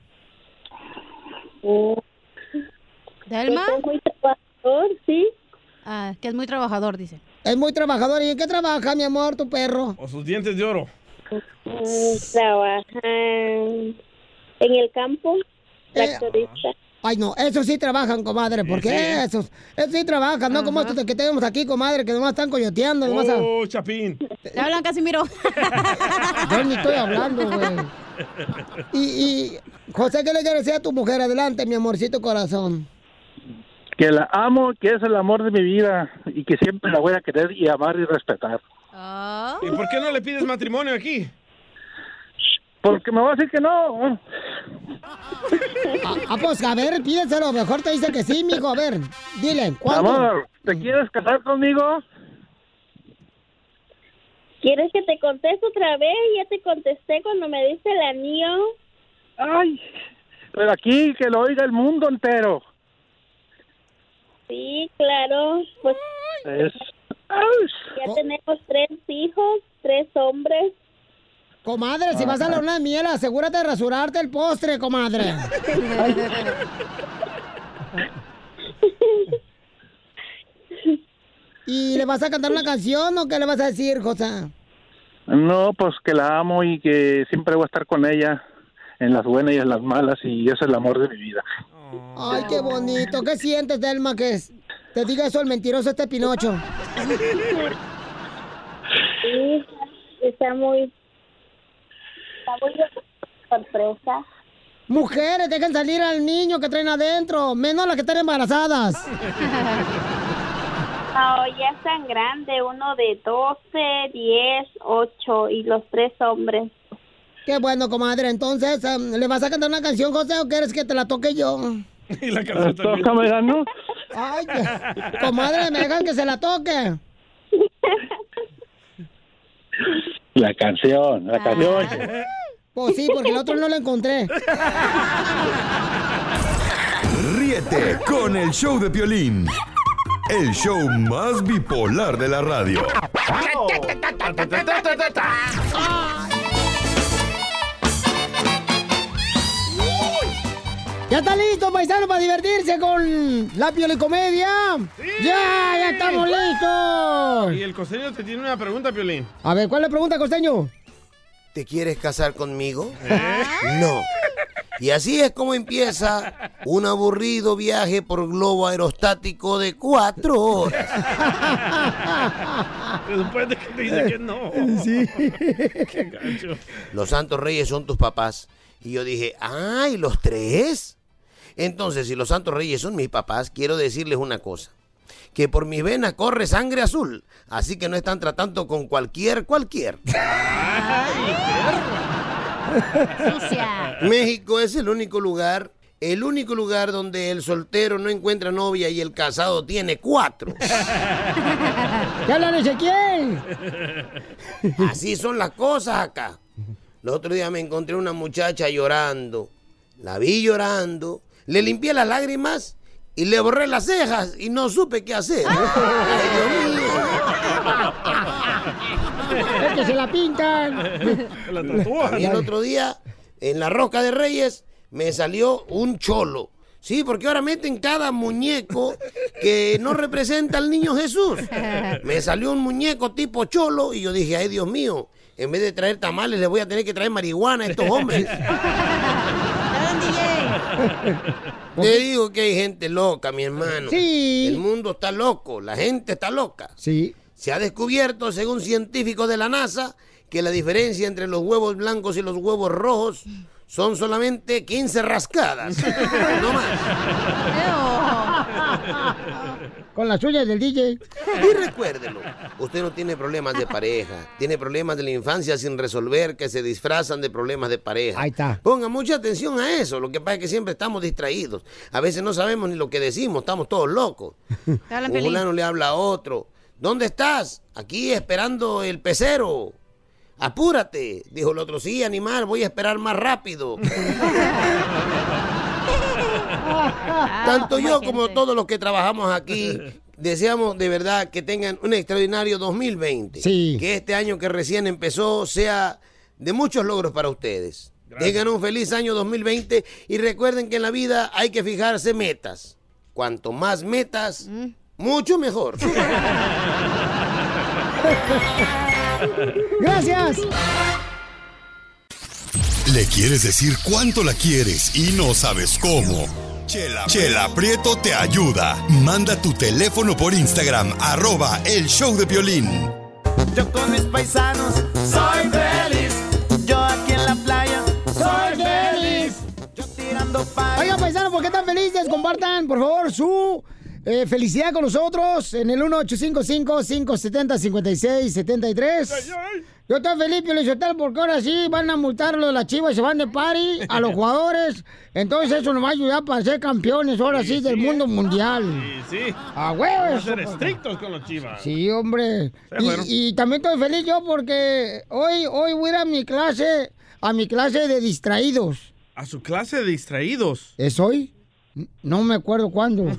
¿Delma? Es muy trabajador, sí. Ah, que es muy trabajador, dice. Es muy trabajador. ¿Y en qué trabaja, mi amor, tu perro? O sus dientes de oro. Mm, Trabaja en el campo, tractorista. Ay, no, esos sí trabajan, comadre. ¿Por Sí, esos? Esos sí trabajan, no como estos que tenemos aquí, comadre, que nomás están coyoteando. Nomás a- Oh, Chapín. Te hablan, Casimiro. Yo ni estoy hablando, güey. Y, y, José, ¿qué le quieres decir a tu mujer? Adelante, mi amorcito corazón. Que la amo, que es el amor de mi vida y que siempre la voy a querer y amar y respetar. ¿Y por qué no le pides matrimonio aquí? Porque me va a decir que no. Ah, pues a ver, pídeselo. Mejor te dice que sí, mijo. A ver, dile, ¿cuándo? Amor, ¿te quieres casar conmigo? ¿Quieres que te conteste otra vez? Ya te contesté cuando me diste el anillo. Ay, pero aquí que lo oiga el mundo entero. Sí, claro. Pues Es... ya tenemos tres hijos, tres hombres. Comadre, si vas a la luna de miel, asegúrate de rasurarte el postre, comadre. ¿Y le vas a cantar una canción o qué le vas a decir, José? No, pues que la amo y que siempre voy a estar con ella en las buenas y en las malas y ese es el amor de mi vida. Ay, qué bonito. ¿Qué sientes, Delma, que es- te diga eso el mentiroso este Pinocho? Sí, está muy... Está muy sorpresa. Mujeres, dejen salir al niño que traen adentro, menos las que están embarazadas. No, ya están grandes, uno de 12, 10, 8 y los tres hombres. Qué bueno, comadre. Entonces, em, ¿le vas a cantar una canción, José, o quieres que te la toque yo? Y la canción también. Tócame, ¿no? Ay, que- comadre, me dejan que se la toque. La canción, la canción. Pues sí, porque el otro no lo encontré. Ríete con el show de Piolín. El show más bipolar de la radio. ¿Ya está listo, paisano, para divertirse con la piolicomedia? ¡Ya, ya estamos listos! Y el costeño te tiene una pregunta, Piolín. A ver, ¿cuál es la pregunta, costeño? ¿Te quieres casar conmigo? No. Y así es como empieza un aburrido viaje por globo aerostático de cuatro horas. Después de que te dice que no. Sí. Qué gacho. Los santos reyes son tus papás. Y yo dije, ¡ay, los tres! Entonces, si los santos reyes son mis papás, quiero decirles una cosa. Que por mis venas corre sangre azul. Así que no están tratando con cualquier, cualquier. México es el único lugar, el único lugar donde el soltero no encuentra novia y el casado tiene cuatro. ¿Qué hablan Ezequiel? Así son las cosas acá. El otro día me encontré una muchacha llorando. La vi llorando, le limpié las lágrimas y le borré las cejas y no supe qué hacer. Ay, Dios mío. Es que se la pintan. A mí el otro día, en la Roca de Reyes, me salió un cholo. Sí, porque ahora meten cada muñeco que no representa al niño Jesús. Me salió un muñeco tipo cholo y yo dije, ay Dios mío, en vez de traer tamales les voy a tener que traer marihuana a estos hombres. Te digo que hay gente loca, mi hermano. Sí. El mundo está loco, la gente está loca. Sí. Se ha descubierto, según científicos de la NASA, que la diferencia entre los huevos blancos y los huevos rojos son solamente 15 rascadas. No más. Con las suyas del DJ. Y recuérdelo, usted no tiene problemas de pareja, tiene problemas de la infancia sin resolver que se disfrazan de problemas de pareja. Ahí está. Ponga mucha atención a eso, lo que pasa es que siempre estamos distraídos. A veces no sabemos ni lo que decimos, estamos todos locos. Un fulano le habla a otro. ¿Dónde estás? Aquí esperando el pecero. Apúrate, dijo el otro. Sí, animal, voy a esperar más rápido. Tanto yo como todos los que trabajamos aquí deseamos de verdad que tengan un extraordinario 2020. Sí. Que este año que recién empezó sea de muchos logros para ustedes. Tengan un feliz año 2020 y recuerden que en la vida hay que fijarse metas. Cuanto más metas, mucho mejor. Gracias. Le quieres decir cuánto la quieres y no sabes cómo. Chela, Chela Prieto te ayuda. Manda tu teléfono por Instagram, arroba el show de violín. Yo con mis paisanos soy feliz. Yo aquí en la playa soy feliz. Yo tirando pa. Oigan, paisanos, ¿por qué tan felices? Compartan, por favor, su eh, felicidad con nosotros en el 1855-570-5673. Yo estoy feliz, Pio Lizotelo, porque ahora sí van a multarlo de la chivas y se van de party a los jugadores. Entonces eso nos va a ayudar para ser campeones ahora sí, del mundo mundial. Sí, sí. A huevo, Vamos a eso, ser pues. estrictos con los chivas. Sí, hombre. Y también estoy feliz yo porque hoy, hoy voy a ir a mi clase, a mi clase de distraídos. A su clase de distraídos. ¿Es hoy? No me acuerdo cuándo.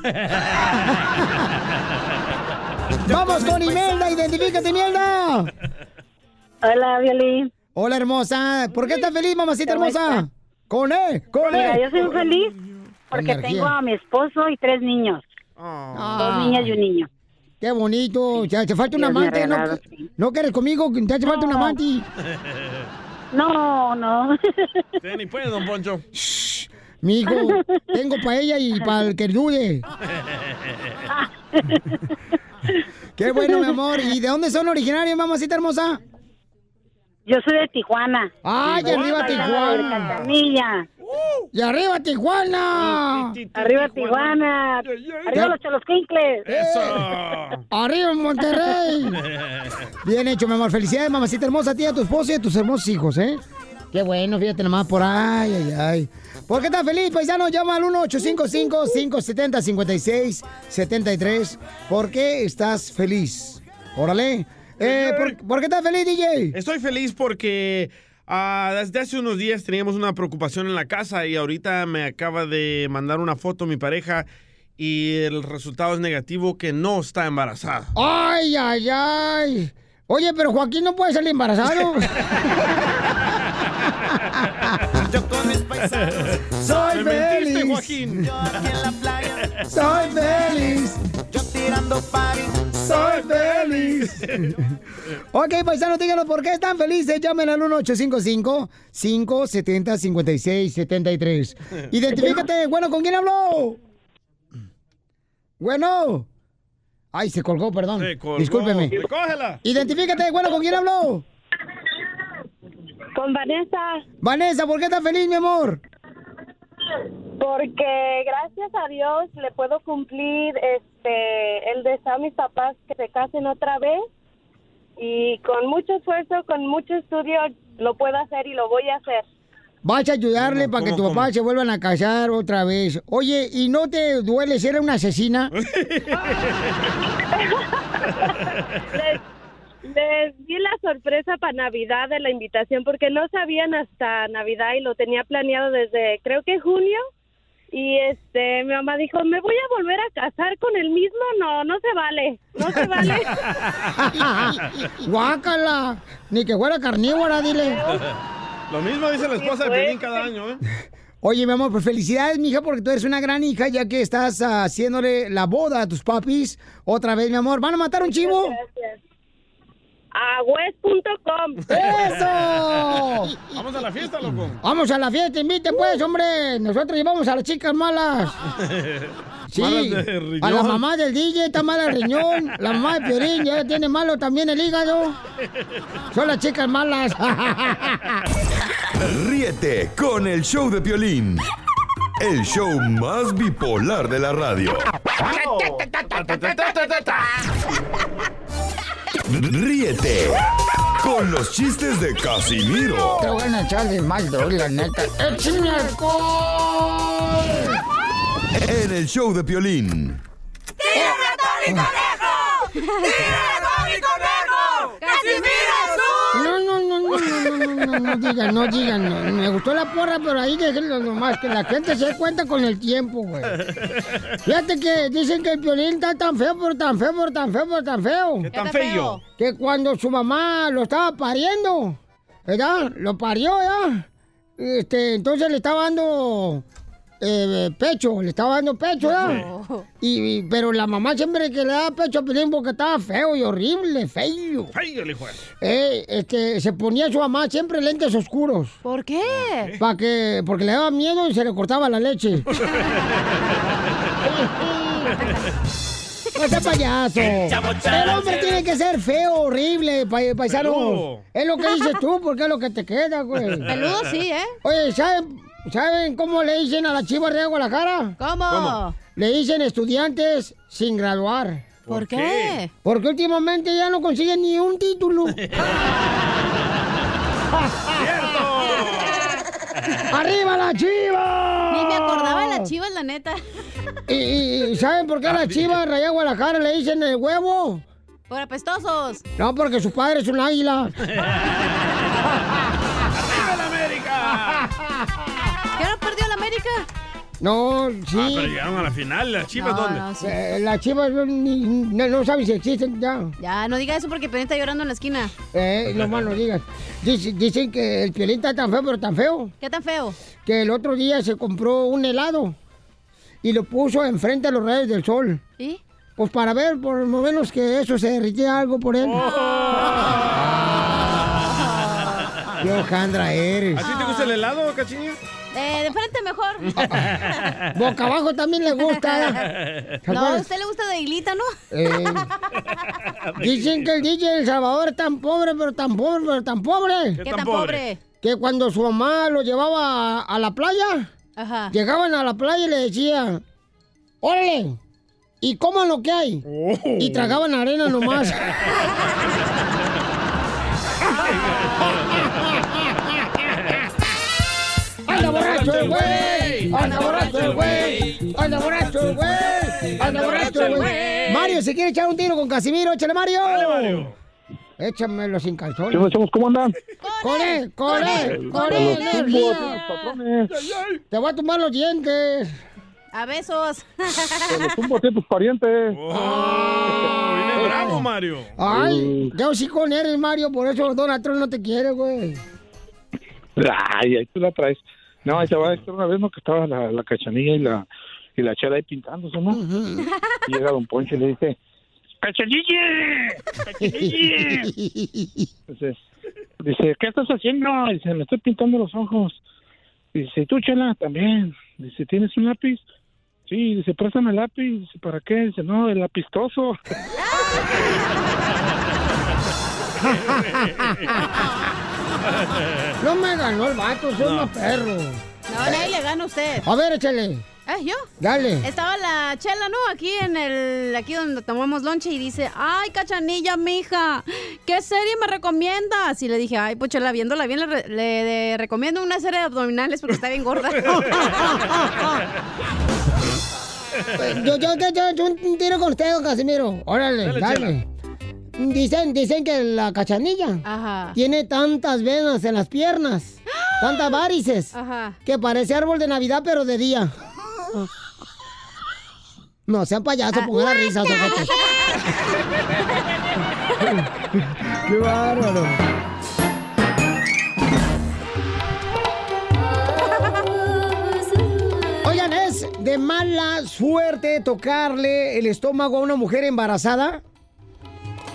Vamos con Imelda, identifícate, Imelda. Hola, Violín. Hola, hermosa. ¿Por qué estás feliz, mamacita ¿Cómo hermosa? Con E, con E. Mira, yo soy muy feliz porque Energía. tengo a mi esposo y tres niños. Dos niñas y un niño. Qué bonito. Ya, te falta un amante. ¿no? ¿No quieres conmigo? Te hace falta un No. amante. No, no. Sí, ni puede, don Poncho. Mi hijo, tengo para ella y para el que dude. Qué bueno, mi amor. ¿Y de dónde son originarios, mamacita hermosa? Yo soy de Tijuana. ¡Ay, arriba Tijuana! Cachanilla. ¡Y arriba Tijuana! Arriba Tijuana. Arriba los cholosquincles. ¡Eso! ¡Arriba Monterrey! Bien hecho, mi amor. Felicidades, mamacita hermosa, a ti, a tu esposo y a tus hermosos hijos, ¿eh? Qué bueno, fíjate nomás por ay, ay, ay. ¿Por qué estás feliz, paisano? Llama al 1-855-570-5673. ¿Por qué estás feliz? Órale. Eh, ¿por, por qué estás feliz, DJ? Estoy feliz porque ah, desde hace unos días teníamos una preocupación en la casa y ahorita me acaba de mandar una foto mi pareja y el resultado es negativo que no está embarazada. Ay, ay, ay. Oye, pero Joaquín no puede salir embarazado. Soy Me mentiste, feliz. Joaquín. Yo aquí en la playa Soy feliz. Yo tirando party Soy feliz. ok, paisanos, díganos por qué están felices. Llamen al 1-855-570-5673. Identifícate. Bueno, ¿con quién habló? Bueno. Ay, se colgó, perdón. Se colgó. Discúlpeme. Recógela. Identifícate. Bueno, ¿con quién habló? Con Vanessa. Vanessa, ¿por qué estás feliz, mi amor? Porque gracias a Dios le puedo cumplir este el deseo a mis papás que se casen otra vez y con mucho esfuerzo, con mucho estudio lo puedo hacer y lo voy a hacer. Vas a ayudarle ¿Cómo, para que tu cómo? papá se vuelvan a casar otra vez. Oye, ¿y no te duele ser una asesina? Les, di la sorpresa para Navidad de la invitación porque no sabían hasta Navidad y lo tenía planeado desde creo que junio. Y este, mi mamá dijo, ¿me voy a volver a casar con el mismo? No, no se vale, no se vale. Guácala. Ni que fuera carnívora, dile. Lo mismo dice la esposa de Pelín cada año, ¿eh? Oye, mi amor, pues felicidades, mija, porque tú eres una gran hija, ya que estás haciéndole la boda a tus papis. Otra vez, mi amor. ¿Van a matar un chivo? A west.com. ¡Eso! Vamos a la fiesta, loco. Vamos a la fiesta, invite pues, hombre. Nosotros llevamos a las chicas malas. Sí, Malas de riñón. a la mamá del DJ está mala el riñón. La mamá de Piorín ya tiene malo también el hígado. Son las chicas malas. Ríete con el show de Piolín. El show más bipolar de la radio. Ríete con los chistes de Casimiro Te voy a echar de mal, la neta. ¡Échame en el show de Piolín. ¡Tírame a Tony Conejo! ¡Tírame a Tony Conejo! ¡Casimiro no, no, digan, no digan. no. Me gustó la porra, pero ahí déjenlo nomás, que la gente se cuenta con el tiempo, güey. Fíjate que dicen que el violín está tan feo, pero tan feo, pero tan feo, pero tan feo. ¿Qué tan feo? Que cuando su mamá lo estaba pariendo, ¿verdad? Lo parió, ¿verdad? Este, entonces le estaba dando eh, pecho, le estaba dando pecho, ¿verdad? Y, y- pero la mamá siempre que le daba pecho a Pelín porque estaba feo y horrible, feo. Feo el hijo Eh, este, se ponía su mamá siempre lentes oscuros. ¿Por qué? Para que, porque le daba miedo y se le cortaba la leche. No sea payaso. El hombre tiene que ser feo, horrible, pa- paisano. Peludo. Es lo que dices tú, porque es lo que te queda, güey. Peludo sí, ¿eh? Oye, ¿saben, ¿saben cómo le dicen a las chivas de Guadalajara? ¿Cómo? ¿Cómo? Le dicen estudiantes sin graduar. ¿Por ¿Por qué? Porque últimamente ya no consiguen ni un título. ¡Arriba la chiva! Ni me acordaba de las chivas, la neta. ¿Y, y- y saben por qué a las chivas de Raya Guadalajara le dicen el huevo? Por apestosos. No, porque su padre es un águila. ¿Qué no perdió la América? No, sí. Ah, pero llegaron a la final. ¿Las chivas No, dónde? no, sí. Eh, las chivas no, ni- no, no saben si existen ya. Ya, no diga eso porque Pelín está llorando en la esquina. Eh, no más digas. Dice- Dicen que el piolín está tan feo, pero tan feo. ¿Qué tan feo? Que el otro día se compró un helado y lo puso enfrente a los rayos del sol. ¿Y? Pues para ver por lo menos que eso se derritía algo por él. Qué hojandra eres. ¿A ti te gusta el helado, cachinilla? Eh, de frente mejor. Boca abajo también le gusta. ¿Se No, a usted le gusta de hilita, ¿no? Eh, dicen que el DJ El Salvador es tan pobre, pero tan pobre, pero tan pobre. ¿Qué tan pobre? Que cuando su mamá lo llevaba a, a la playa, Ajá. llegaban a la playa y le decía, órale, y coman lo que hay. Y tragaban arena nomás. borracho el güey! ¡Anda borracho el güey! ¡Anda borracho el güey! ¡Anda borracho el güey! Mario, si quiere echar un tiro con Casimiro, échale Mario. Mario. Échamelo sin calzones. ¿Qué hacemos? ¿Cómo andan? ¡Con él! ¡Con él! ¡Con Los él! tumbos, energía! patrones. Te voy a tumbar los dientes. A besos. Te los tumbo a tus parientes. Viene bravo, Mario. Ay, yo sí con eres, Mario, por eso Donald Trump no te quiere, güey. Ay, ahí tú la traes. No, ahí te va una vez, ¿no? Que estaba la, la cachanilla y la, y la chela ahí pintándose, ¿no? Llega Don Poncho y le dice, ¡Cachanilla! ¡Cachanilla! Dice, dice, ¿qué estás haciendo? Dice, me estoy pintando los ojos. Dice, ¿y tú, chela? También. Dice, ¿tienes un lápiz? Sí, dice, préstame el lápiz. Dice, ¿para qué? Dice, no, el lapistoso. No me ganó el vato, soy No. un perro. No, nadie le gana a usted. A ver, échale. ¿Eh, yo? Dale. Estaba la chela, ¿no? Aquí en el... Aquí donde tomamos lonche y dice, ay, cachanilla, mija, ¿qué serie me recomiendas? Y le dije, ay, pues chela, viéndola bien, le, re- le- le recomiendo una serie de abdominales porque está bien gorda. Yo, yo, yo, yo, yo un tiro con usted, Casimiro. Órale, Dale, dale. Dicen, dicen que la cachanilla Ajá. tiene tantas venas en las piernas, tantas varices, Ajá. que parece árbol de Navidad, pero de día. No sean payasos, pongan la risa, ojete. ¡Qué bárbaro! Oigan, ¿es de mala suerte tocarle el estómago a una mujer embarazada?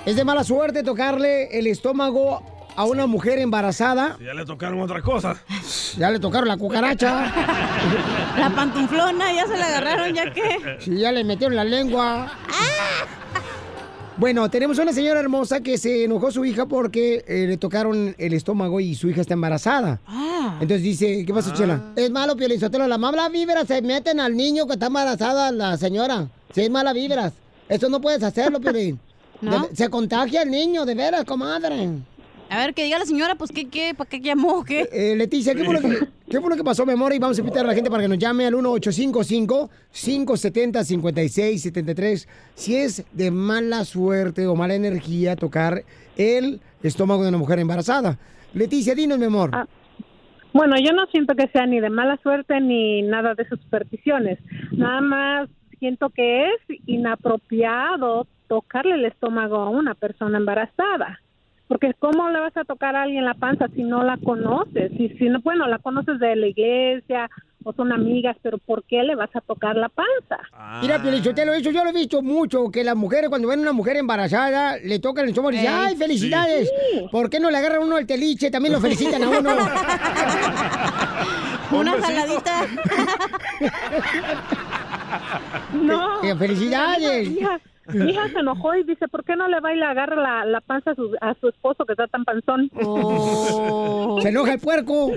¿Es de mala suerte tocarle el estómago a una mujer embarazada? Ya le tocaron otra cosa. Ya le tocaron la cucaracha. La pantuflona, ya se la agarraron, ya que... Sí, ya le metieron la lengua. Bueno, tenemos una señora hermosa que se enojó su hija porque eh, le tocaron el estómago y su hija está embarazada. Entonces dice, ¿qué pasa, Chela? Es malo, Piolizotelo. Las malas se meten al niño que está embarazada, la señora. Si es malas vibras. Eso no puedes hacerlo, Piolín. ¿No? De- se contagia el niño, de veras, comadre. A ver, que diga la señora, pues, ¿qué, qué? ¿Para qué llamó? ¿Qué? Eh, Leticia, ¿qué fue, lo que, qué fue lo que pasó, mi amor? Y vamos a invitar a la gente para que nos llame al 1855-570-5673 si es de mala suerte o mala energía tocar el estómago de una mujer embarazada. Leticia, dinos, mi amor. Bueno, yo no siento que sea ni de mala suerte ni nada de sus supersticiones. Nada más siento que es inapropiado tocarle el estómago a una persona embarazada. Porque ¿cómo le vas a tocar a alguien la panza si no la conoces? Si, si no, bueno, la conoces de la iglesia o son amigas, pero ¿por qué le vas a tocar la panza? Mira, Pielichotelo, eso yo lo he visto mucho, que las mujeres cuando ven a una mujer embarazada, le tocan el estómago y dicen, ¡ay, felicidades! sí. ¿Por qué no le agarran uno el teliche? También lo felicitan a uno. Una jaladita. No. Felicidades. Mi hija se enojó y dice, ¿por qué no le va y le agarra la, la panza a su, a su esposo que está tan panzón? Se enoja el puerco.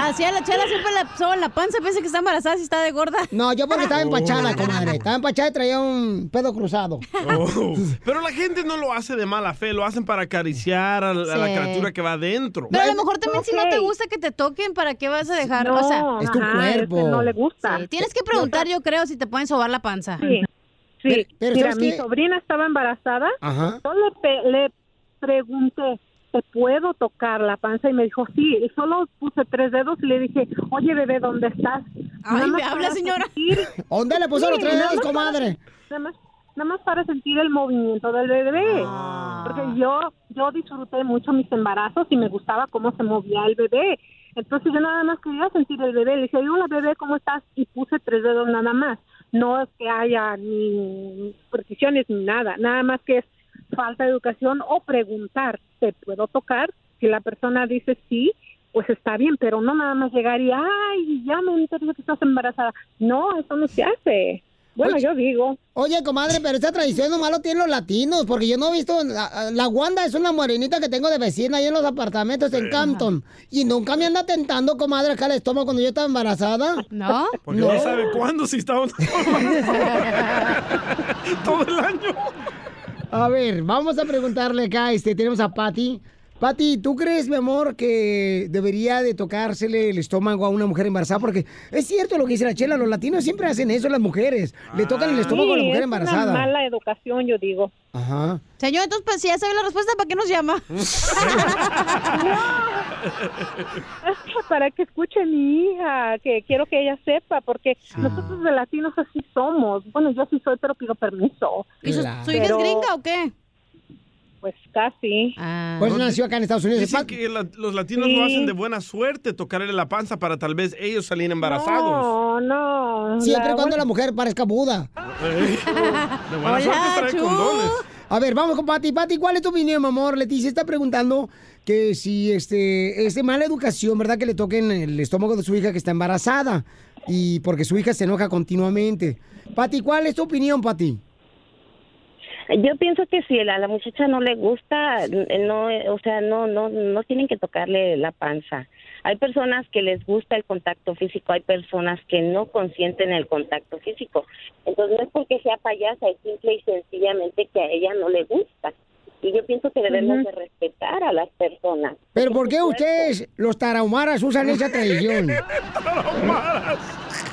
Así a la chela siempre le soban la panza, piensa que está embarazada si está de gorda. No, yo porque estaba empachada, comadre. Estaba empachada y traía un pedo cruzado. Oh, Pero la gente no lo hace de mala fe, lo hacen para acariciar a, la- a la Sí. criatura que va adentro. Pero a lo mejor también si no te gusta que te toquen, ¿para qué vas a dejar? No, o sea, Es tu ajá, cuerpo. es que no le gusta. Sí, Tienes que preguntar, yo creo, si te pueden sobar la panza. Sí. Sí, Pero- pero mira, ¿sabes mi qué? sobrina estaba embarazada. Ajá. Yo le, pe- le pregunté, ¿te puedo tocar la panza? Y me dijo, sí. Y solo puse tres dedos y le dije, oye, bebé, ¿dónde estás? Ay, Nada me habla, señora. sentir- ¿Dónde le puso los tres dedos, para- comadre? Nada más, nada más para sentir el movimiento del bebé. Ah. Porque yo, yo disfruté mucho mis embarazos y me gustaba cómo se movía el bebé. Entonces yo nada más quería sentir el bebé. Le dije, hola bebé, ¿cómo estás? Y puse tres dedos nada más. No es que haya ni supersticiones ni nada. Nada más que es falta de educación o preguntar, ¿te puedo tocar? Si la persona dice sí, pues está bien, pero no nada más llegar y, ay, ya me enteré que estás embarazada. No, eso no se hace. Bueno, Oye, yo digo. Oye, comadre, pero esta tradición nomás lo tienen los latinos, porque yo no he visto. La, la Wanda es una morenita que tengo de vecina ahí en los apartamentos en Campton. Y nunca me anda tentando, comadre, acá el estómago cuando yo estaba embarazada. ¿No? Porque no, sabe cuándo si está todo el año. A ver, vamos a preguntarle acá, este, tenemos a Patty. Patty, ¿tú crees, mi amor, que debería de tocársele el estómago a una mujer embarazada? Porque es cierto lo que dice la chela, los latinos siempre hacen eso, las mujeres. Le tocan el estómago a la mujer es Una embarazada. mala educación, yo digo. Ajá. Señor, entonces, pues si ya sabe la respuesta, ¿para qué nos llama? Es que para que escuche mi hija, que quiero que ella sepa, porque nosotros de latinos así somos. Bueno, yo sí soy, pero pido permiso. ¿Y su, Claro. su hija es gringa o qué? Pues casi. Pues nació acá en Estados Unidos. Dicen que la- los latinos Sí. lo hacen de buena suerte, tocarle la panza para tal vez ellos salir embarazados. No, no. Siempre la- y cuando la mujer parezca Buda. Eh, De buena suerte trae condones. A ver, vamos con Pati. Pati, ¿cuál es tu opinión, mi amor? Leticia está preguntando que si este es de mala educación, ¿verdad? Que le toquen el estómago de su hija que está embarazada. Y porque su hija se enoja continuamente. Pati, ¿cuál es tu opinión, Pati? Yo pienso que si a la, muchacha no le gusta, eh, no, eh, o sea, no, no, no tienen que tocarle la panza. Hay personas que les gusta el contacto físico, hay personas que no consienten el contacto físico. Entonces no es porque sea payasa, es simple y sencillamente que a ella no le gusta. Y yo pienso que debemos de respetar a las personas. ¿Pero por qué ustedes, los tarahumaras, usan esa tradición?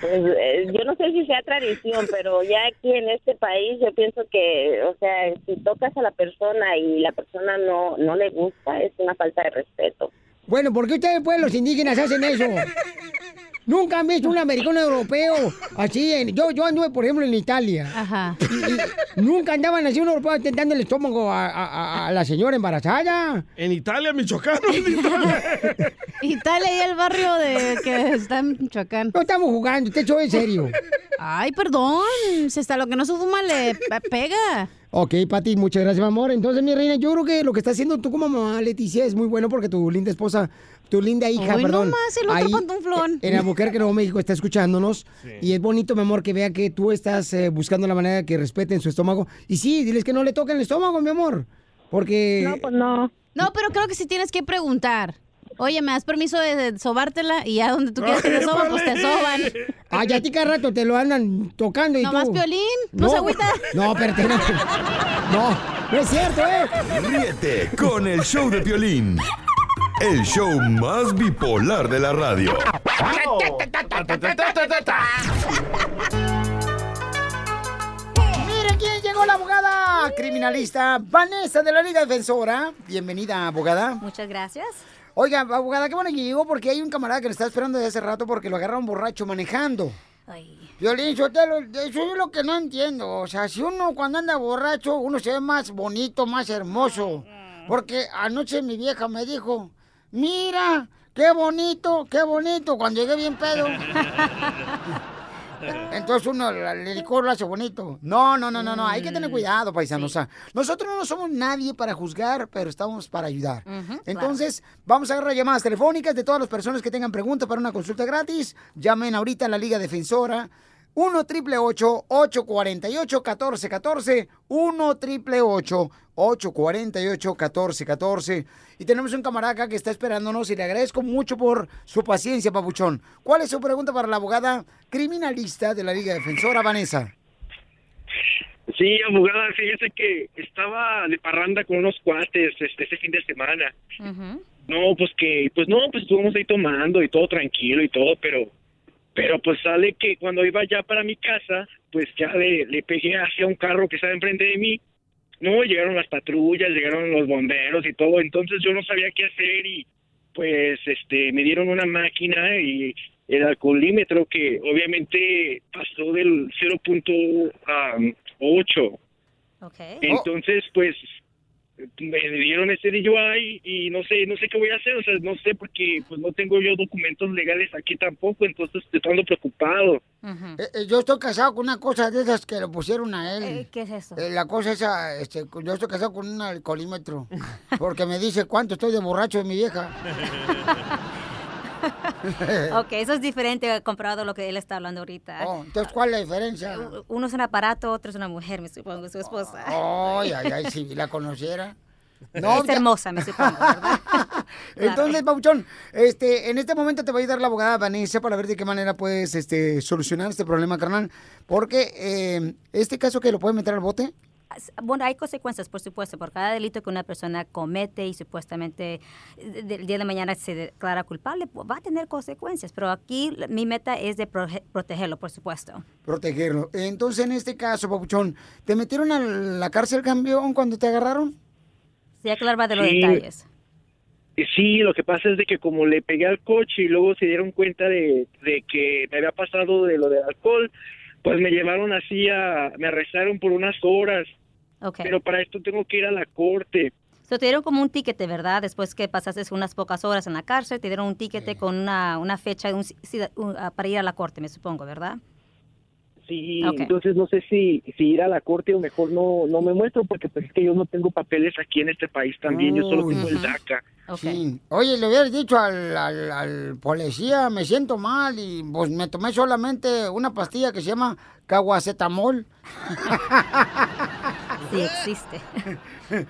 Pues, eh, yo no sé si sea tradición, pero ya aquí en este país yo pienso que, o sea, si tocas a la persona y la persona no no le gusta, es una falta de respeto. Bueno, ¿por qué ustedes, pues, los indígenas hacen eso? Nunca han visto un americano europeo así. En, yo, yo anduve, por ejemplo, en Italia. Ajá. Y, y nunca andaban así un europeo tentando el estómago a, a- a- a la señora embarazada. En Italia, Michoacán. Italia y el barrio de que está en Michoacán. No estamos jugando, te estoy en serio. Ay, perdón. Si hasta lo que no se fuma le pe- pega. Ok, Pati, muchas gracias, mi amor. Entonces, mi reina, yo creo que lo que está haciendo tú como mamá, Leticia, es muy bueno porque tu linda esposa, tu linda hija, Hoy perdón. nomás, el otro ahí, pantuflón. En Albuquerque, Nuevo México, está escuchándonos. Y es bonito, mi amor, que vea que tú estás eh, buscando la manera de que respeten su estómago. Y sí, diles que no le toquen el estómago, mi amor. Porque... No, pues no. No, pero creo que sí tienes que preguntar. Oye, ¿me das permiso de, sobártela? Y ya donde tú quieras que te soban, pues te soban. Ay, a ti cada rato te lo andan tocando y Nomás tú... Piolín, no se agüita. No, espérate, no. No, no es cierto, ¿eh? Ríete con el show de Piolín. El show más bipolar de la radio. Mire quién llegó la abogada criminalista Vanessa de la Liga Defensora. Bienvenida, abogada. Muchas gracias. Oiga, abogada, qué bueno que llegó porque hay un camarada que le está esperando desde hace rato porque lo agarraron borracho manejando. Violín Sotelo, eso es lo que no entiendo. O sea, si uno cuando anda borracho, uno se ve más bonito, más hermoso. Porque anoche mi vieja me dijo, mira, qué bonito, qué bonito, cuando llegué bien pedo. Entonces uno, el licor lo hace bonito. No, no, no, no, no. Hay que tener cuidado, paisanos. O sea, nosotros no somos nadie para juzgar, pero estamos para ayudar. Entonces, vamos a agarrar llamadas telefónicas de todas las personas que tengan preguntas para una consulta gratis. Llamen ahorita a la Liga Defensora. 1 triple 848 1414 1 triple 848 1414 Y tenemos un camarada acá que está esperándonos y le agradezco mucho por su paciencia, papuchón. ¿Cuál es su pregunta para la abogada criminalista de la Liga Defensora, Vanessa? Sí, abogada, fíjese que estaba de parranda con unos cuates este, este fin de semana. No, pues que, pues no, pues estuvimos ahí tomando y todo tranquilo y todo, pero, pero pues sale que cuando iba ya para mi casa, pues ya le, le pegué hacia un carro que estaba enfrente de mí. No, llegaron las patrullas, llegaron los bomberos y todo, entonces yo no sabía qué hacer y pues este me dieron una máquina y el alcoholímetro que obviamente pasó del 0.8. Okay. Entonces, pues me dieron ese DUI y no sé, no sé qué voy a hacer, o sea, no sé porque pues no tengo yo documentos legales aquí tampoco, entonces estoy preocupado. Eh, eh, yo estoy casado con una cosa de esas que le pusieron a él. Eh, ¿Qué es eso? Eh, la cosa esa, este, yo estoy casado con un alcoholímetro. Porque me dice cuánto estoy de borracho de mi vieja. ok, eso es diferente comparado a lo que él está hablando ahorita. Oh, entonces, ¿cuál es la diferencia? Uno es un aparato, otro es una mujer, me supongo, su esposa. Ay, ay, ay, si la conociera. es ya- hermosa, me supongo, ¿verdad? Entonces, Pabuchón, este, en este momento te va a ayudar la abogada Vanessa para ver de qué manera puedes este, solucionar este problema, carnal. Porque eh, este caso que lo pueden meter al bote. Bueno, hay consecuencias, por supuesto, por cada delito que una persona comete y supuestamente eh, del día de mañana se declara culpable, va a tener consecuencias. Pero aquí mi meta es de proge- protegerlo, por supuesto. protegerlo. Entonces, en este caso, Papuchón, ¿te metieron a la cárcel, campeón, cuando te agarraron? Sí, aclarar de los Sí. detalles. Y Sí, lo que pasa es de que como le pegué al coche y luego se dieron cuenta de, de que me había pasado de lo del alcohol, pues me llevaron así a, me arrestaron por unas horas. Pero para esto tengo que ir a la corte. So, te dieron como un ticket, ¿verdad? Después que pasaste unas pocas horas en la cárcel, te dieron un ticket con una, una fecha un- ah, para ir a la corte, me supongo, ¿verdad? Sí, entonces no sé si, si ir a la corte o mejor no, no me muestro porque pues es que yo no tengo papeles aquí en este país también, yo solo tengo el DACA. Sí. Oye, le hubieras dicho al, al- al policía, me siento mal y pues me tomé solamente una pastilla que se llama caguacetamol. Sí existe.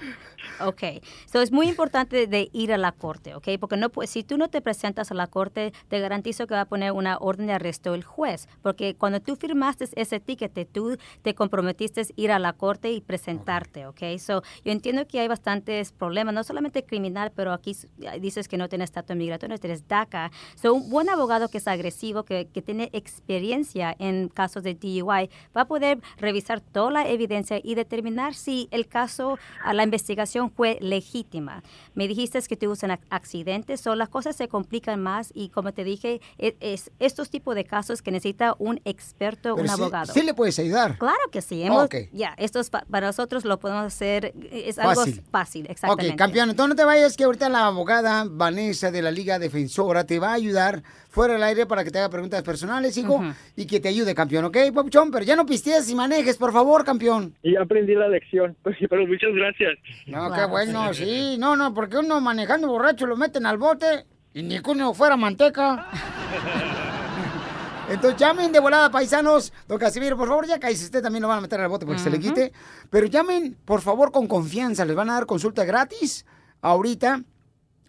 Ok, so es muy importante de ir a la corte, ok, porque no pu- si tú no te presentas a la corte, te garantizo que va a poner una orden de arresto el juez, porque cuando tú firmaste ese ticket, tú te comprometiste a ir a la corte y presentarte, ok, so yo entiendo que hay bastantes problemas, no solamente criminal, pero aquí dices que no tienes estatus migratorio, tienes DACA, so un buen abogado que es agresivo, que, que tiene experiencia en casos de DUI, va a poder revisar toda la evidencia y determinar si el caso, a la investigación fue legítima. Me dijiste que tuviste un ac- accidente, so las cosas se complican más y como te dije, es, es estos tipos de casos que necesita un experto, Pero un sí- abogado. sí le puedes ayudar. Claro que sí. hemos- Ok. Ya, esto es pa- para nosotros lo podemos hacer, es algo Fácil. fácil, exactamente. Ok, campeón, entonces no te vayas, que ahorita la abogada Vanessa de la Liga Defensora te va a ayudar fuera del aire para que te haga preguntas personales, hijo, y que te ayude, campeón, ¿ok, papuchón? Pero ya no pistees y manejes, por favor, campeón. Y ya aprendí la lección, pero muchas gracias. No, qué bueno, sí. No, no, porque uno manejando borracho lo meten al bote y ni que uno fuera manteca. Entonces llamen de volada, paisanos. Don Casimiro, por favor, ya cállese usted también lo van a meter al bote porque se le quite. Pero llamen, por favor, con confianza. Les van a dar consulta gratis ahorita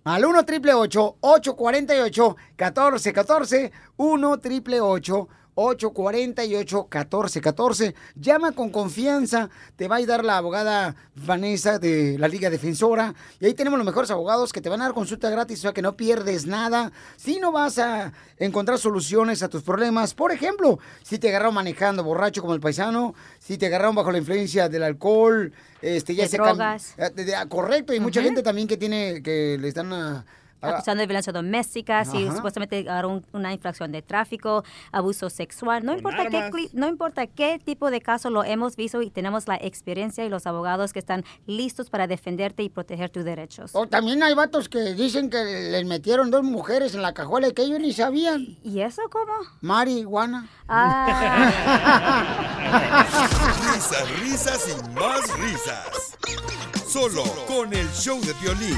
al 1 triple 848 1414 1 triple 848 1414 Llama con confianza. Te va a ayudar la abogada Vanessa de la Liga Defensora. Y ahí tenemos los mejores abogados que te van a dar consulta gratis, o sea que no pierdes nada. Si no vas a encontrar soluciones a tus problemas, por ejemplo, si te agarraron manejando borracho como el paisano, si te agarraron bajo la influencia del alcohol, este, ya De se drogas. eh, ah, correcto, y mucha gente también que tiene, que le están ah, acusando de violencia doméstica, si supuestamente agarró un- una infracción de tráfico, abuso sexual, no importa, qué, armas. no importa qué tipo de caso lo hemos visto y tenemos la experiencia y los abogados que están listos para defenderte y proteger tus derechos. O también hay vatos que dicen que les metieron dos mujeres en la cajuela y que ellos ni sabían. ¿Y eso cómo? Marihuana. Risas, risas y más risas. Solo con el show de violín.